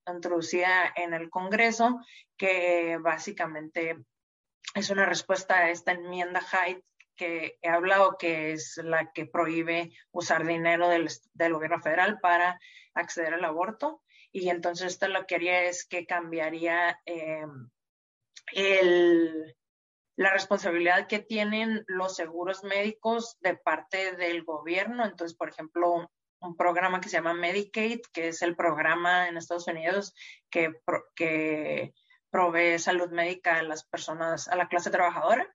introducida en el Congreso, que básicamente es una respuesta a esta enmienda Hyde que he hablado, que es la que prohíbe usar dinero del, gobierno federal para acceder al aborto. Y entonces esto lo que haría es que cambiaría em, la responsabilidad que tienen los seguros médicos de parte del gobierno. Entonces, por ejemplo, un, programa que se llama Medicaid, que es el programa en Estados Unidos que, provee salud médica a las personas, a la clase trabajadora.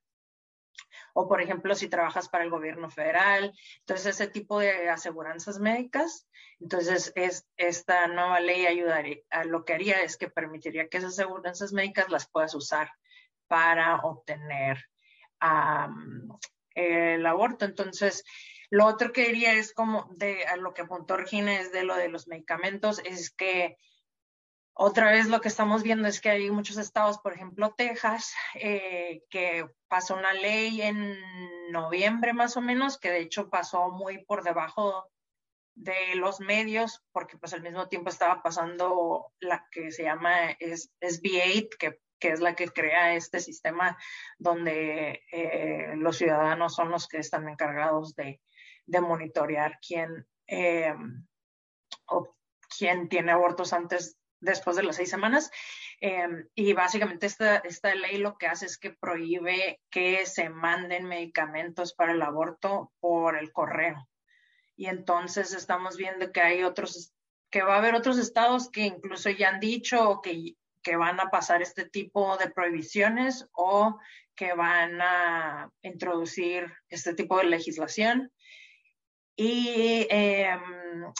O por ejemplo si trabajas para el gobierno federal, entonces ese tipo de aseguranzas médicas, entonces es, esta nueva ley ayudaría, a lo que haría es que permitiría que esas aseguranzas médicas las puedas usar para obtener el aborto. Entonces, lo otro que diría es como de a lo que apuntó Regina es de lo de los medicamentos, es que otra vez lo que estamos viendo es que hay muchos estados, por ejemplo Texas, eh, que pasó una ley en noviembre más o menos, que de hecho pasó muy por debajo de los medios, porque pues al mismo tiempo estaba pasando la que se llama SB8, que, que es la que crea este sistema donde eh, los ciudadanos son los que están encargados de, de monitorear quién, eh, quién tiene abortos antes después de las seis semanas. Em, y básicamente esta, esta ley lo que hace es que prohíbe que se manden medicamentos para el aborto por el correo. Y entonces estamos viendo que hay otros, que va a haber otros estados que incluso ya han dicho que, que van a pasar este tipo de prohibiciones o que van a introducir este tipo de legislación. Y em,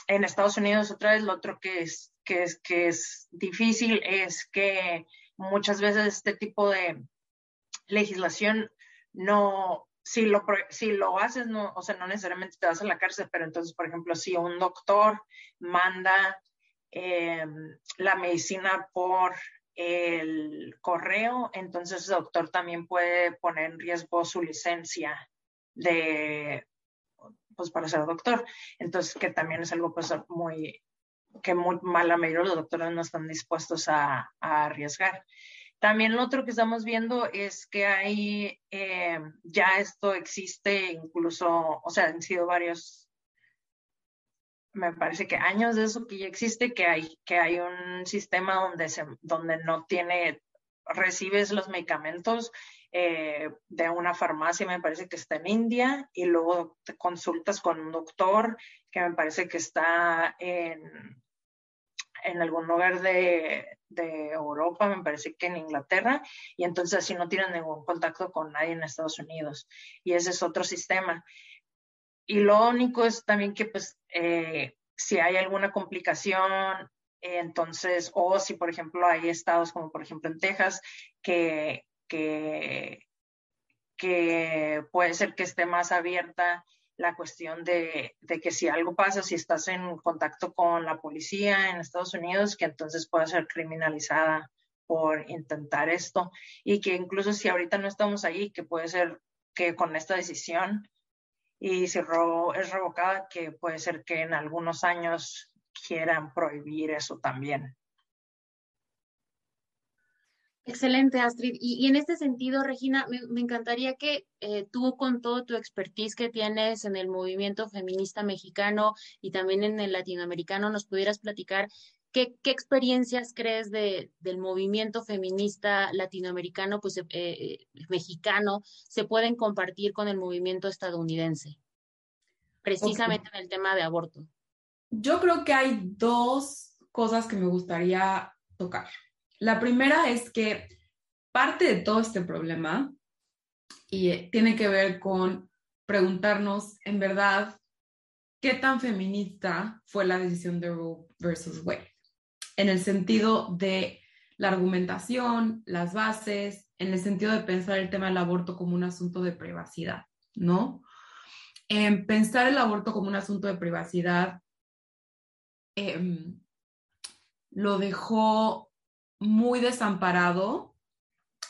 en Estados Unidos, otra vez, lo otro que es que es, que es difícil es que muchas veces este tipo de legislación no, si lo, si lo haces, no, o sea, no necesariamente te vas a la cárcel, pero entonces, por ejemplo, si un doctor manda em, la medicina por el correo, entonces el doctor también puede poner en riesgo su licencia de, pues para ser doctor. Entonces, que también es algo pues muy, que muy mala mayoría los doctores no están dispuestos a, a arriesgar. También lo otro que estamos viendo es que hay, eh, ya esto existe incluso, o sea, han sido varios, me parece que años de eso que ya existe, que hay, que hay un sistema donde, se, donde no tiene, recibes los medicamentos eh, de una farmacia, me parece que está en India, y luego te consultas con un doctor que me parece que está en, en algún lugar de, de, Europa, me parece que en Inglaterra, y entonces así no tienen ningún contacto con nadie en Estados Unidos. Y ese es otro sistema. Y lo único es también que, pues, eh, si hay alguna complicación, entonces, o si, por ejemplo, hay estados como, por ejemplo, en Texas, que, que, puede ser que esté más abierta la cuestión de, que si algo pasa, si estás en contacto con la policía en Estados Unidos, que entonces pueda ser criminalizada por intentar esto. Y que incluso si ahorita no estamos ahí, que puede ser que con esta decisión y si es revocada, que puede ser que en algunos años quieran prohibir eso también. Excelente, Astrid. Y, en este sentido, Regina, me, encantaría que eh, tú, con todo tu expertise que tienes en el movimiento feminista mexicano y también en el latinoamericano, nos pudieras platicar qué, experiencias crees de, del movimiento feminista latinoamericano, pues eh, eh, mexicano, se pueden compartir con el movimiento estadounidense, precisamente en el tema de aborto. Yo creo que hay dos cosas que me gustaría tocar. La primera es que parte de todo este problema y eh, tiene que ver con preguntarnos en verdad qué tan feminista fue la decisión de Roe versus Wade, en el sentido de la argumentación, las bases, en el sentido de pensar el tema del aborto como un asunto de privacidad, ¿no? En pensar el aborto como un asunto de privacidad em, lo dejó muy desamparado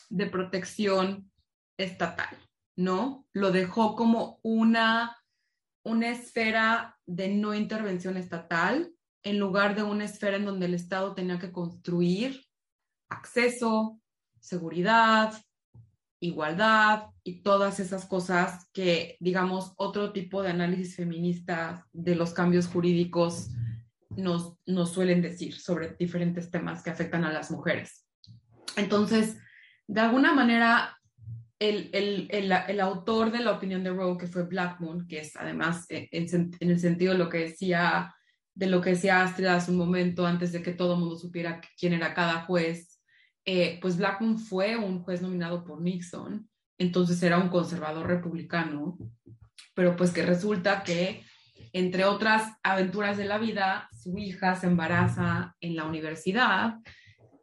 de protección estatal, ¿no? Lo dejó como una, una esfera de no intervención estatal en lugar de una esfera en donde el Estado tenía que construir acceso, seguridad, igualdad y todas esas cosas que, digamos, otro tipo de análisis feminista de los cambios jurídicos nos, nos suelen decir sobre diferentes temas que afectan a las mujeres. Entonces, de alguna manera, el, el, el, el, autor de la opinión de Roe, que fue Blackmon, que es además eh, en, en, el sentido de lo que decía de lo que decía Astrid hace un momento antes de que todo el mundo supiera quién era cada juez, eh, pues Blackmon fue un juez nominado por Nixon, entonces era un conservador republicano, pero pues que resulta que entre otras aventuras de la vida, su hija se embaraza en la universidad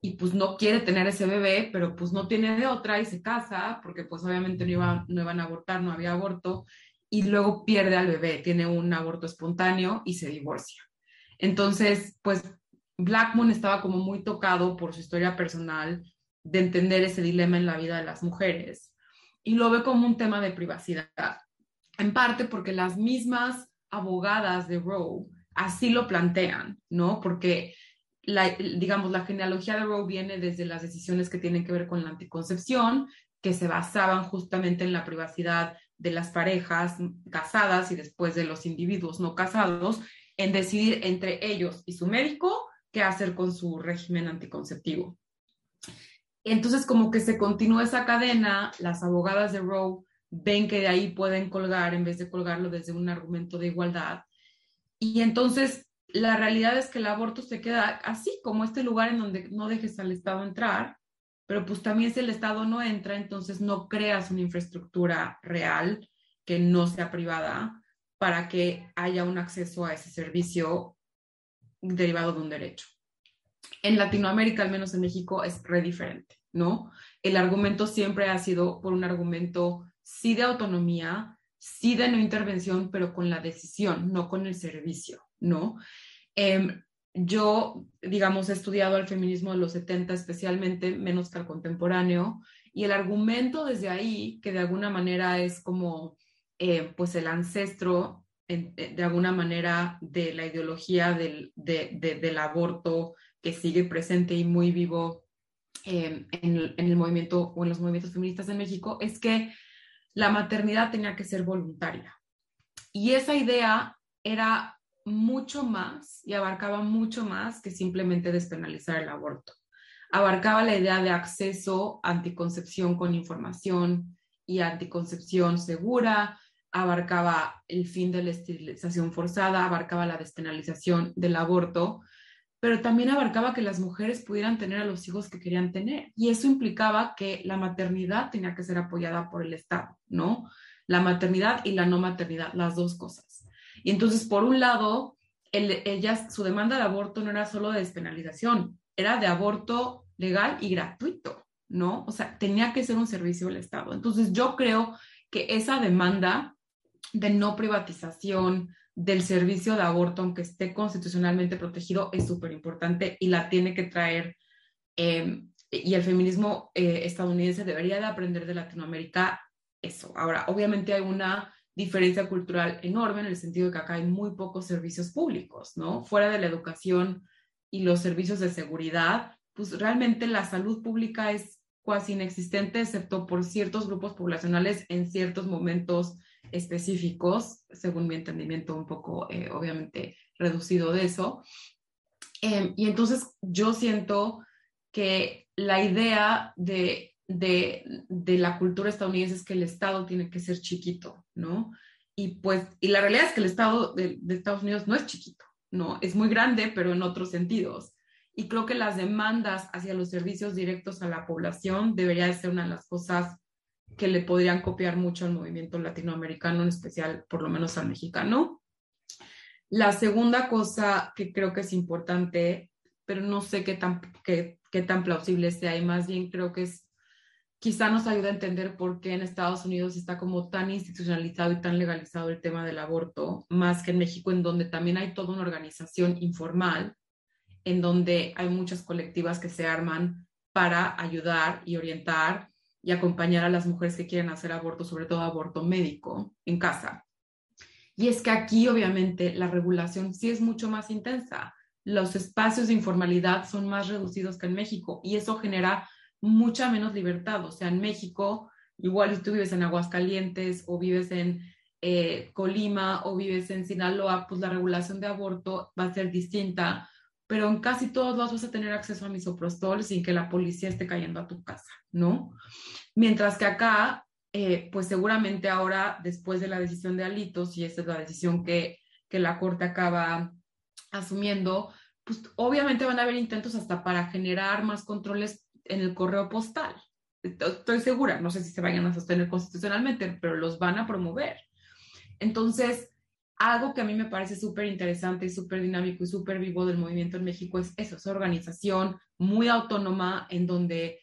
y pues no quiere tener ese bebé, pero pues no tiene de otra y se casa porque pues obviamente no, iba, no iban a abortar, no había aborto y luego pierde al bebé, tiene un aborto espontáneo y se divorcia. Entonces, pues Blackmon estaba como muy tocado por su historia personal de entender ese dilema en la vida de las mujeres y lo ve como un tema de privacidad, en parte porque las mismas abogadas de Roe así lo plantean, ¿no? Porque, digamos, la genealogía de Roe viene desde las decisiones que tienen que ver con la anticoncepción, que se basaban justamente en la privacidad de las parejas casadas y después de los individuos no casados, en decidir entre ellos y su médico qué hacer con su régimen anticonceptivo. Entonces, como que se continúa esa cadena, las abogadas de Roe ven que de ahí pueden colgar en vez de colgarlo desde un argumento de igualdad. Y entonces la realidad es que el aborto se queda así, como este lugar en donde no dejes al Estado entrar, pero pues también si el Estado no entra, entonces no creas una infraestructura real que no sea privada para que haya un acceso a ese servicio derivado de un derecho. En Latinoamérica, al menos en México, es re diferente, ¿no? El argumento siempre ha sido por un argumento sí de autonomía, sí de no intervención, pero con la decisión, no con el servicio, ¿no? Em, yo, digamos, he estudiado el feminismo de los 70 especialmente, menos que al contemporáneo, y el argumento desde ahí, que de alguna manera es como, eh, pues, el ancestro, eh, de alguna manera, de la ideología del, del aborto que sigue presente y muy vivo em, en, en, el movimiento o en los movimientos feministas en México, es que la maternidad tenía que ser voluntaria. Y esa idea era mucho más y abarcaba mucho más que simplemente despenalizar el aborto. Abarcaba la idea de acceso a anticoncepción con información y anticoncepción segura, abarcaba el fin de la esterilización forzada, abarcaba la despenalización del aborto, pero también abarcaba que las mujeres pudieran tener a los hijos que querían tener. Y eso implicaba que la maternidad tenía que ser apoyada por el Estado, ¿no? La maternidad y la no maternidad, las dos cosas. Y entonces, por un lado, ella, su demanda de aborto no era solo de despenalización, era de aborto legal y gratuito, ¿no? O sea, tenía que ser un servicio del Estado. Entonces, yo creo que esa demanda de no privatización del servicio de aborto, aunque esté constitucionalmente protegido, es súper importante y la tiene que traer. Eh, y el feminismo eh, estadounidense debería de aprender de Latinoamérica eso. Ahora, obviamente hay una diferencia cultural enorme en el sentido de que acá hay muy pocos servicios públicos, ¿no? Fuera de la educación y los servicios de seguridad, pues realmente la salud pública es casi inexistente, excepto por ciertos grupos poblacionales en ciertos momentos específicos, según mi entendimiento un poco, eh, obviamente, reducido de eso. Em, y entonces yo siento que la idea de de, la cultura estadounidense es que el Estado tiene que ser chiquito, ¿no? Y pues, y la realidad es que el Estado de, de, Estados Unidos no es chiquito, ¿no? Es muy grande, pero en otros sentidos. Y creo que las demandas hacia los servicios directos a la población debería de ser una de las cosas que le podrían copiar mucho al movimiento latinoamericano, en especial, por lo menos al mexicano. La segunda cosa que creo que es importante, pero no sé qué tan, qué, qué tan plausible sea, y más bien creo que es quizá nos ayuda a entender por qué en Estados Unidos está como tan institucionalizado y tan legalizado el tema del aborto, más que en México, en donde también hay toda una organización informal, en donde hay muchas colectivas que se arman para ayudar y orientar y acompañar a las mujeres que quieren hacer aborto, sobre todo aborto médico, en casa. Y es que aquí, obviamente, la regulación sí es mucho más intensa. Los espacios de informalidad son más reducidos que en México y eso genera mucha menos libertad. O sea, en México, igual si tú vives en Aguascalientes o vives en eh, Colima o vives en Sinaloa, pues la regulación de aborto va a ser distinta, pero en casi todos lados vas a tener acceso a misoprostol sin que la policía esté cayendo a tu casa, ¿no? Mientras que acá, eh, pues seguramente ahora, después de la decisión de Alitos, y esa es la decisión que, que la Corte acaba asumiendo, pues obviamente van a haber intentos hasta para generar más controles en el correo postal. Estoy segura, no sé si se vayan a sostener constitucionalmente, pero los van a promover. Entonces, algo que a mí me parece súper interesante y súper dinámico y súper vivo del movimiento en México es eso, esa organización muy autónoma en donde,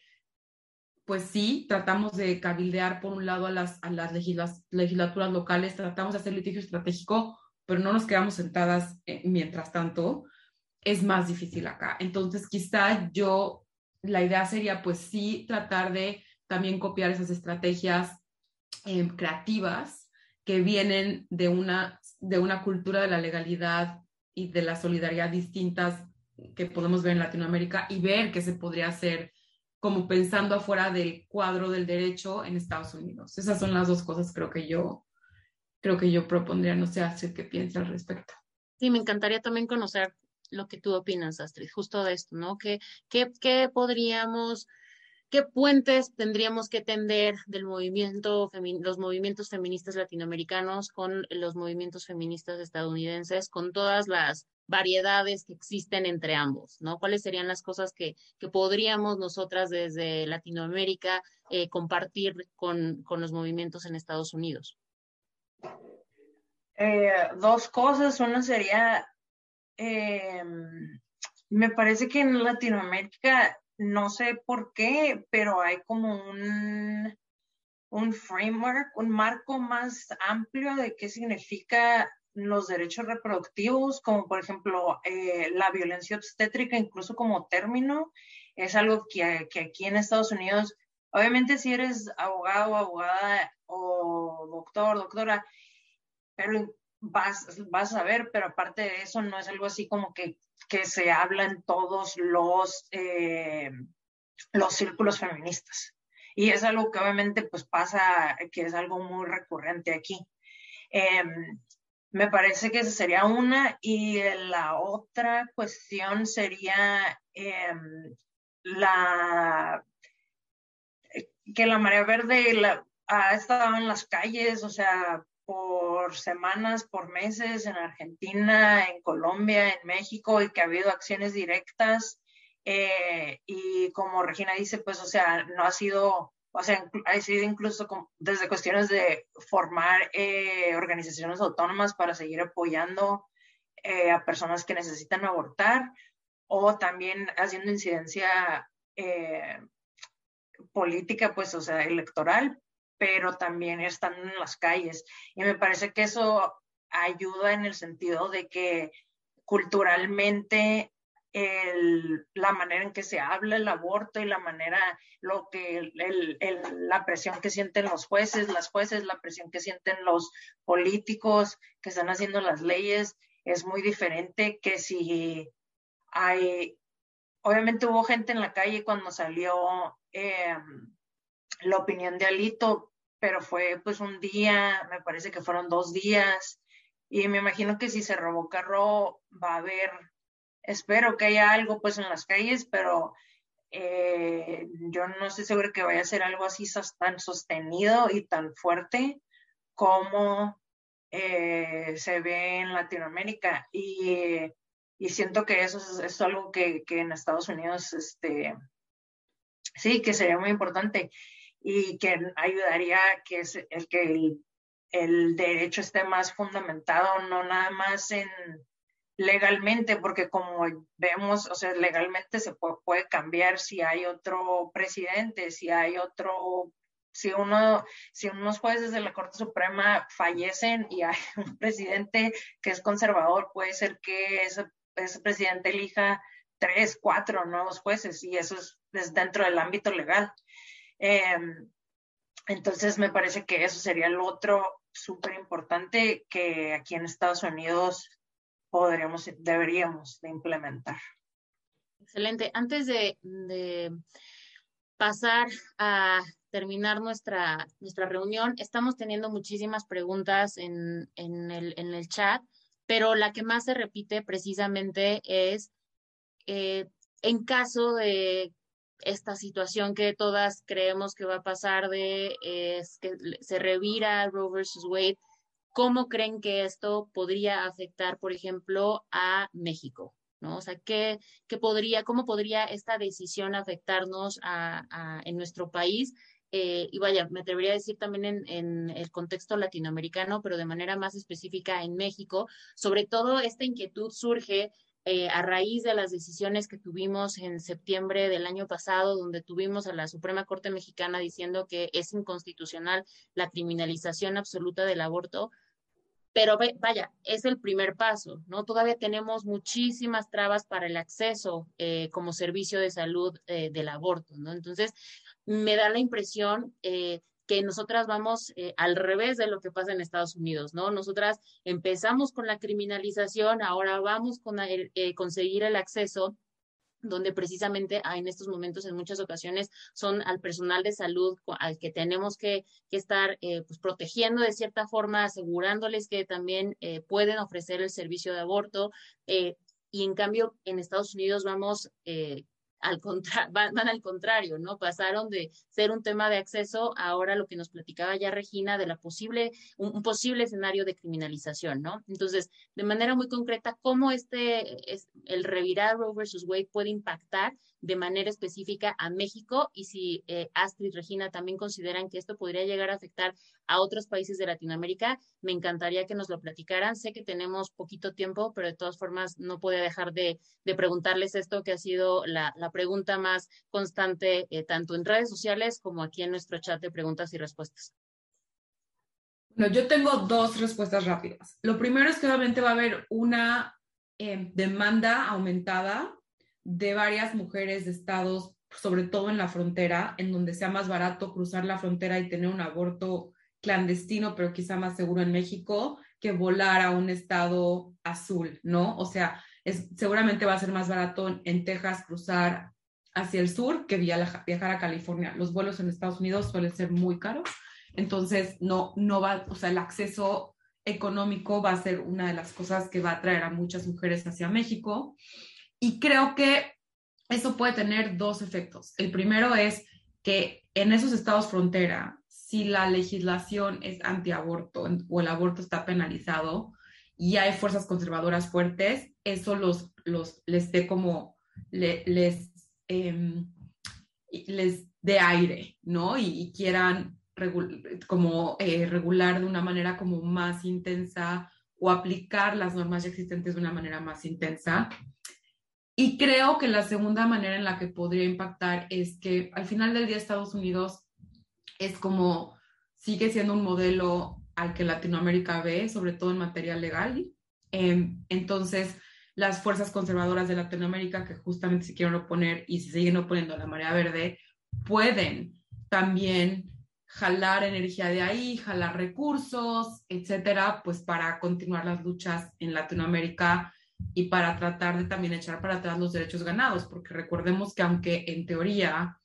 pues sí, tratamos de cabildear por un lado a las, legislaturas locales, tratamos de hacer litigio estratégico, pero no nos quedamos sentadas eh, mientras tanto. Es más difícil acá. Entonces, quizá yo la idea sería pues sí tratar de también copiar esas estrategias eh, creativas que vienen de una, de una cultura de la legalidad y de la solidaridad distintas que podemos ver en Latinoamérica y ver qué se podría hacer como pensando afuera del cuadro del derecho en Estados Unidos. Esas son las dos cosas creo que yo creo que yo propondría, no sé, hacer qué piensa al respecto. Sí, me encantaría también conocer lo que tú opinas, Astrid, justo de esto, ¿no? ¿Qué, qué, podríamos, qué puentes tendríamos que tender del movimiento, los movimientos feministas latinoamericanos con los movimientos feministas estadounidenses, con todas las variedades que existen entre ambos, ¿no? ¿Cuáles serían las cosas que, que podríamos nosotras desde Latinoamérica eh, compartir con, con los movimientos en Estados Unidos? Eh, dos cosas. Una sería eh, me parece que en Latinoamérica, no sé por qué, pero hay como un, un framework, un marco más amplio de qué significa los derechos reproductivos, como por ejemplo eh, la violencia obstétrica, incluso como término, es algo que, que, aquí en Estados Unidos, obviamente si eres abogado, abogada o doctor, doctora, pero vas, vas a ver, pero aparte de eso no es algo así como que, que se habla en todos los, eh, los círculos feministas. Y es algo que obviamente pues pasa, que es algo muy recurrente aquí. Em, me parece que esa sería una y la otra cuestión sería em, la que la marea verde ha estado en las calles, o sea, por semanas, por meses en Argentina, en Colombia, en México y que ha habido acciones directas. Eh, y como Regina dice, pues, o sea, no ha sido, o sea, ha sido incluso desde cuestiones de formar eh, organizaciones autónomas para seguir apoyando eh, a personas que necesitan abortar o también haciendo incidencia política, pues, o sea, electoral, pero también están en las calles. Y me parece que eso ayuda en el sentido de que culturalmente la manera en que se habla el aborto y la manera, lo que, la presión que sienten los jueces, las jueces, la presión que sienten los políticos que están haciendo las leyes es muy diferente que si hay, obviamente hubo gente en la calle cuando salió em, la opinión de Alito, pero fue pues un día, me parece que fueron dos días, y me imagino que si se robó carro va a haber, espero que haya algo pues en las calles, pero eh, yo no estoy segura que vaya a ser algo así tan sostenido y tan fuerte como eh, se ve en Latinoamérica. Y, y siento que eso es, algo que, que, en Estados Unidos, este, sí, que sería muy importante y que ayudaría que, el, que el, derecho esté más fundamentado, no nada más en legalmente, porque como vemos, o sea, legalmente se puede, cambiar si hay otro presidente, si hay otro si uno, si unos jueces de la Corte Suprema fallecen y hay <laughs> un presidente que es conservador, puede ser que ese, ese presidente elija tres, cuatro nuevos jueces y eso es dentro del ámbito legal. Em, entonces, me parece que eso sería el otro súper importante que aquí en Estados Unidos podríamos, deberíamos de implementar. Excelente. Antes de, pasar a terminar nuestra, nuestra reunión, estamos teniendo muchísimas preguntas en, el, en el chat, pero la que más se repite precisamente es eh, en caso de esta situación que todas creemos que va a pasar de es que se revira Roe versus Wade, ¿cómo creen que esto podría afectar, por ejemplo, a México? ¿no? O sea, ¿qué, qué podría, cómo podría esta decisión afectarnos a, en nuestro país? Eh, y vaya, me atrevería a decir también en, en, el contexto latinoamericano, pero de manera más específica en México. Sobre todo, esta inquietud surge eh, a raíz de las decisiones que tuvimos en septiembre del año pasado, donde tuvimos a la Suprema Corte Mexicana diciendo que es inconstitucional la criminalización absoluta del aborto, pero vaya, es el primer paso, ¿no? Todavía tenemos muchísimas trabas para el acceso eh, como servicio de salud eh, del aborto, ¿no? Entonces, me da la impresión que nosotras vamos eh, al revés de lo que pasa en Estados Unidos, ¿no? Nosotras empezamos con la criminalización, ahora vamos con el, eh, conseguir el acceso donde precisamente en estos momentos en muchas ocasiones son al personal de salud al que tenemos que, estar eh, pues, protegiendo de cierta forma, asegurándoles que también pueden ofrecer el servicio de aborto. y en cambio, en Estados Unidos vamos al van, van, al contrario, ¿no? Pasaron de ser un tema de acceso a ahora lo que nos platicaba ya Regina de la posible, un, posible escenario de criminalización, ¿no? Entonces, de manera muy concreta, ¿cómo este, es, el revirar Roe versus Wade puede impactar de manera específica a México y si eh, Astrid y Regina también consideran que esto podría llegar a afectar a otros países de Latinoamérica, me encantaría que nos lo platicaran. Sé que tenemos poquito tiempo, pero de todas formas no puedo dejar de, preguntarles esto que ha sido la pregunta más constante, eh, tanto en redes sociales como aquí en nuestro chat de preguntas y respuestas. No, yo tengo dos respuestas rápidas. Lo primero es que obviamente va a haber una eh, demanda aumentada de varias mujeres de estados, sobre todo en la frontera, en donde sea más barato cruzar la frontera y tener un aborto clandestino, pero quizá más seguro en México, que volar a un estado azul, ¿no? O sea, seguramente va a ser más barato en Texas cruzar hacia el sur que viajar a California. Los vuelos en Estados Unidos suelen ser muy caros, entonces no, no va, o sea, el acceso económico va a ser una de las cosas que va a atraer a muchas mujeres hacia México. Y creo que eso puede tener dos efectos. El primero es que en esos estados frontera, si la legislación es antiaborto o el aborto está penalizado y hay fuerzas conservadoras fuertes, eso los, los les dé como, les, em, les dé aire, ¿no? Y, quieran como eh, regular de una manera como más intensa o aplicar las normas ya existentes de una manera más intensa. Y creo que la segunda manera en la que podría impactar es que al final del día Estados Unidos es como sigue siendo un modelo al que Latinoamérica ve, sobre todo en materia legal. Em, entonces, las fuerzas conservadoras de Latinoamérica que justamente se quieren oponer y se siguen oponiendo a la marea verde, pueden también jalar energía de ahí, jalar recursos, etcétera, pues para continuar las luchas en Latinoamérica y para tratar de también echar para atrás los derechos ganados, porque recordemos que aunque en teoría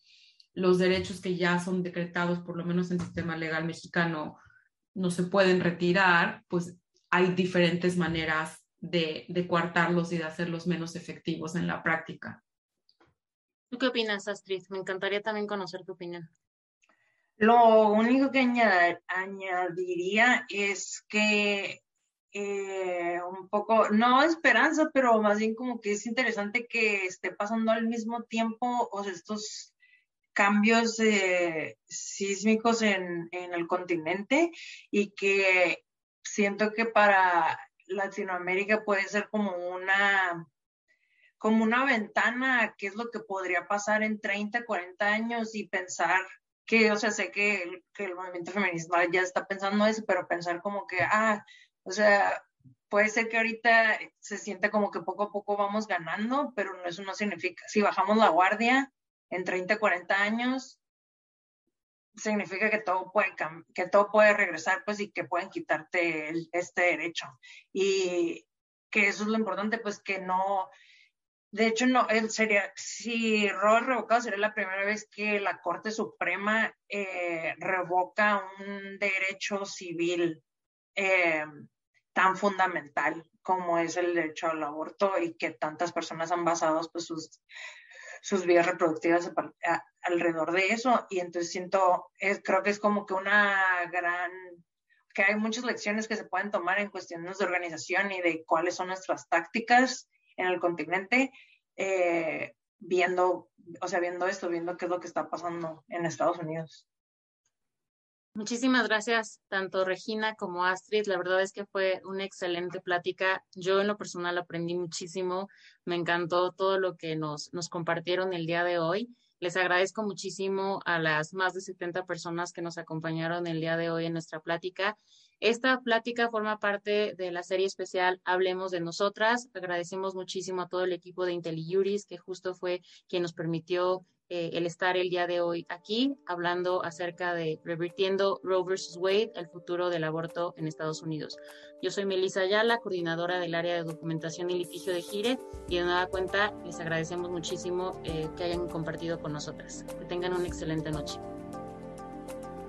los derechos que ya son decretados, por lo menos en el sistema legal mexicano, no se pueden retirar, pues hay diferentes maneras de, de coartarlos y de hacerlos menos efectivos en la práctica. ¿Tú qué opinas, Astrid? Me encantaría también conocer tu opinión. Lo único que añadiría es que eh, un poco, no esperanza, pero más bien como que es interesante que esté pasando al mismo tiempo o estos cambios eh, sísmicos en, en, el continente y que siento que para Latinoamérica puede ser como una como una ventana a qué es lo que podría pasar en 30, 40 años y pensar que, o sea, sé que que el movimiento feminista ya está pensando eso, pero pensar como que, ah, o sea, puede ser que ahorita se sienta como que poco a poco vamos ganando, pero eso no significa, si bajamos la guardia, en 30, 40 años, significa que todo puede, que todo puede regresar, pues, y que pueden quitarte este derecho. Y que eso es lo importante, pues, que no, de hecho, no, sería, si Roe revocado, sería la primera vez que la Corte Suprema eh, revoca un derecho civil eh, tan fundamental como es el derecho al aborto y que tantas personas han basado pues, sus, sus vidas reproductivas alrededor de eso. Y entonces siento, creo que es como que una gran, que hay muchas lecciones que se pueden tomar en cuestiones de organización y de cuáles son nuestras tácticas en el continente, eh, viendo, o sea, viendo esto, viendo qué es lo que está pasando en Estados Unidos. Muchísimas gracias, tanto Regina como Astrid. La verdad es que fue una excelente plática. Yo en lo personal aprendí muchísimo. Me encantó todo lo que nos, compartieron el día de hoy. Les agradezco muchísimo a las más de 70 personas que nos acompañaron el día de hoy en nuestra plática. Esta plática forma parte de la serie especial Hablemos de Nosotras. Agradecemos muchísimo a todo el equipo de IntelliJuris, que justo fue quien nos permitió eh, el estar el día de hoy aquí hablando acerca de revirtiendo Roe vs. Wade, el futuro del aborto en Estados Unidos. Yo soy Melissa Ayala, coordinadora del área de documentación y litigio de GIRE, y de nueva cuenta les agradecemos muchísimo eh, que hayan compartido con nosotras. Que tengan una excelente noche.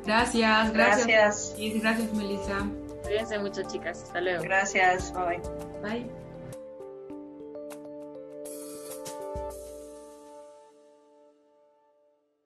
Gracias, gracias. Gracias, gracias Melissa. Cuídense mucho, chicas. Hasta luego. Gracias. Bye. Bye.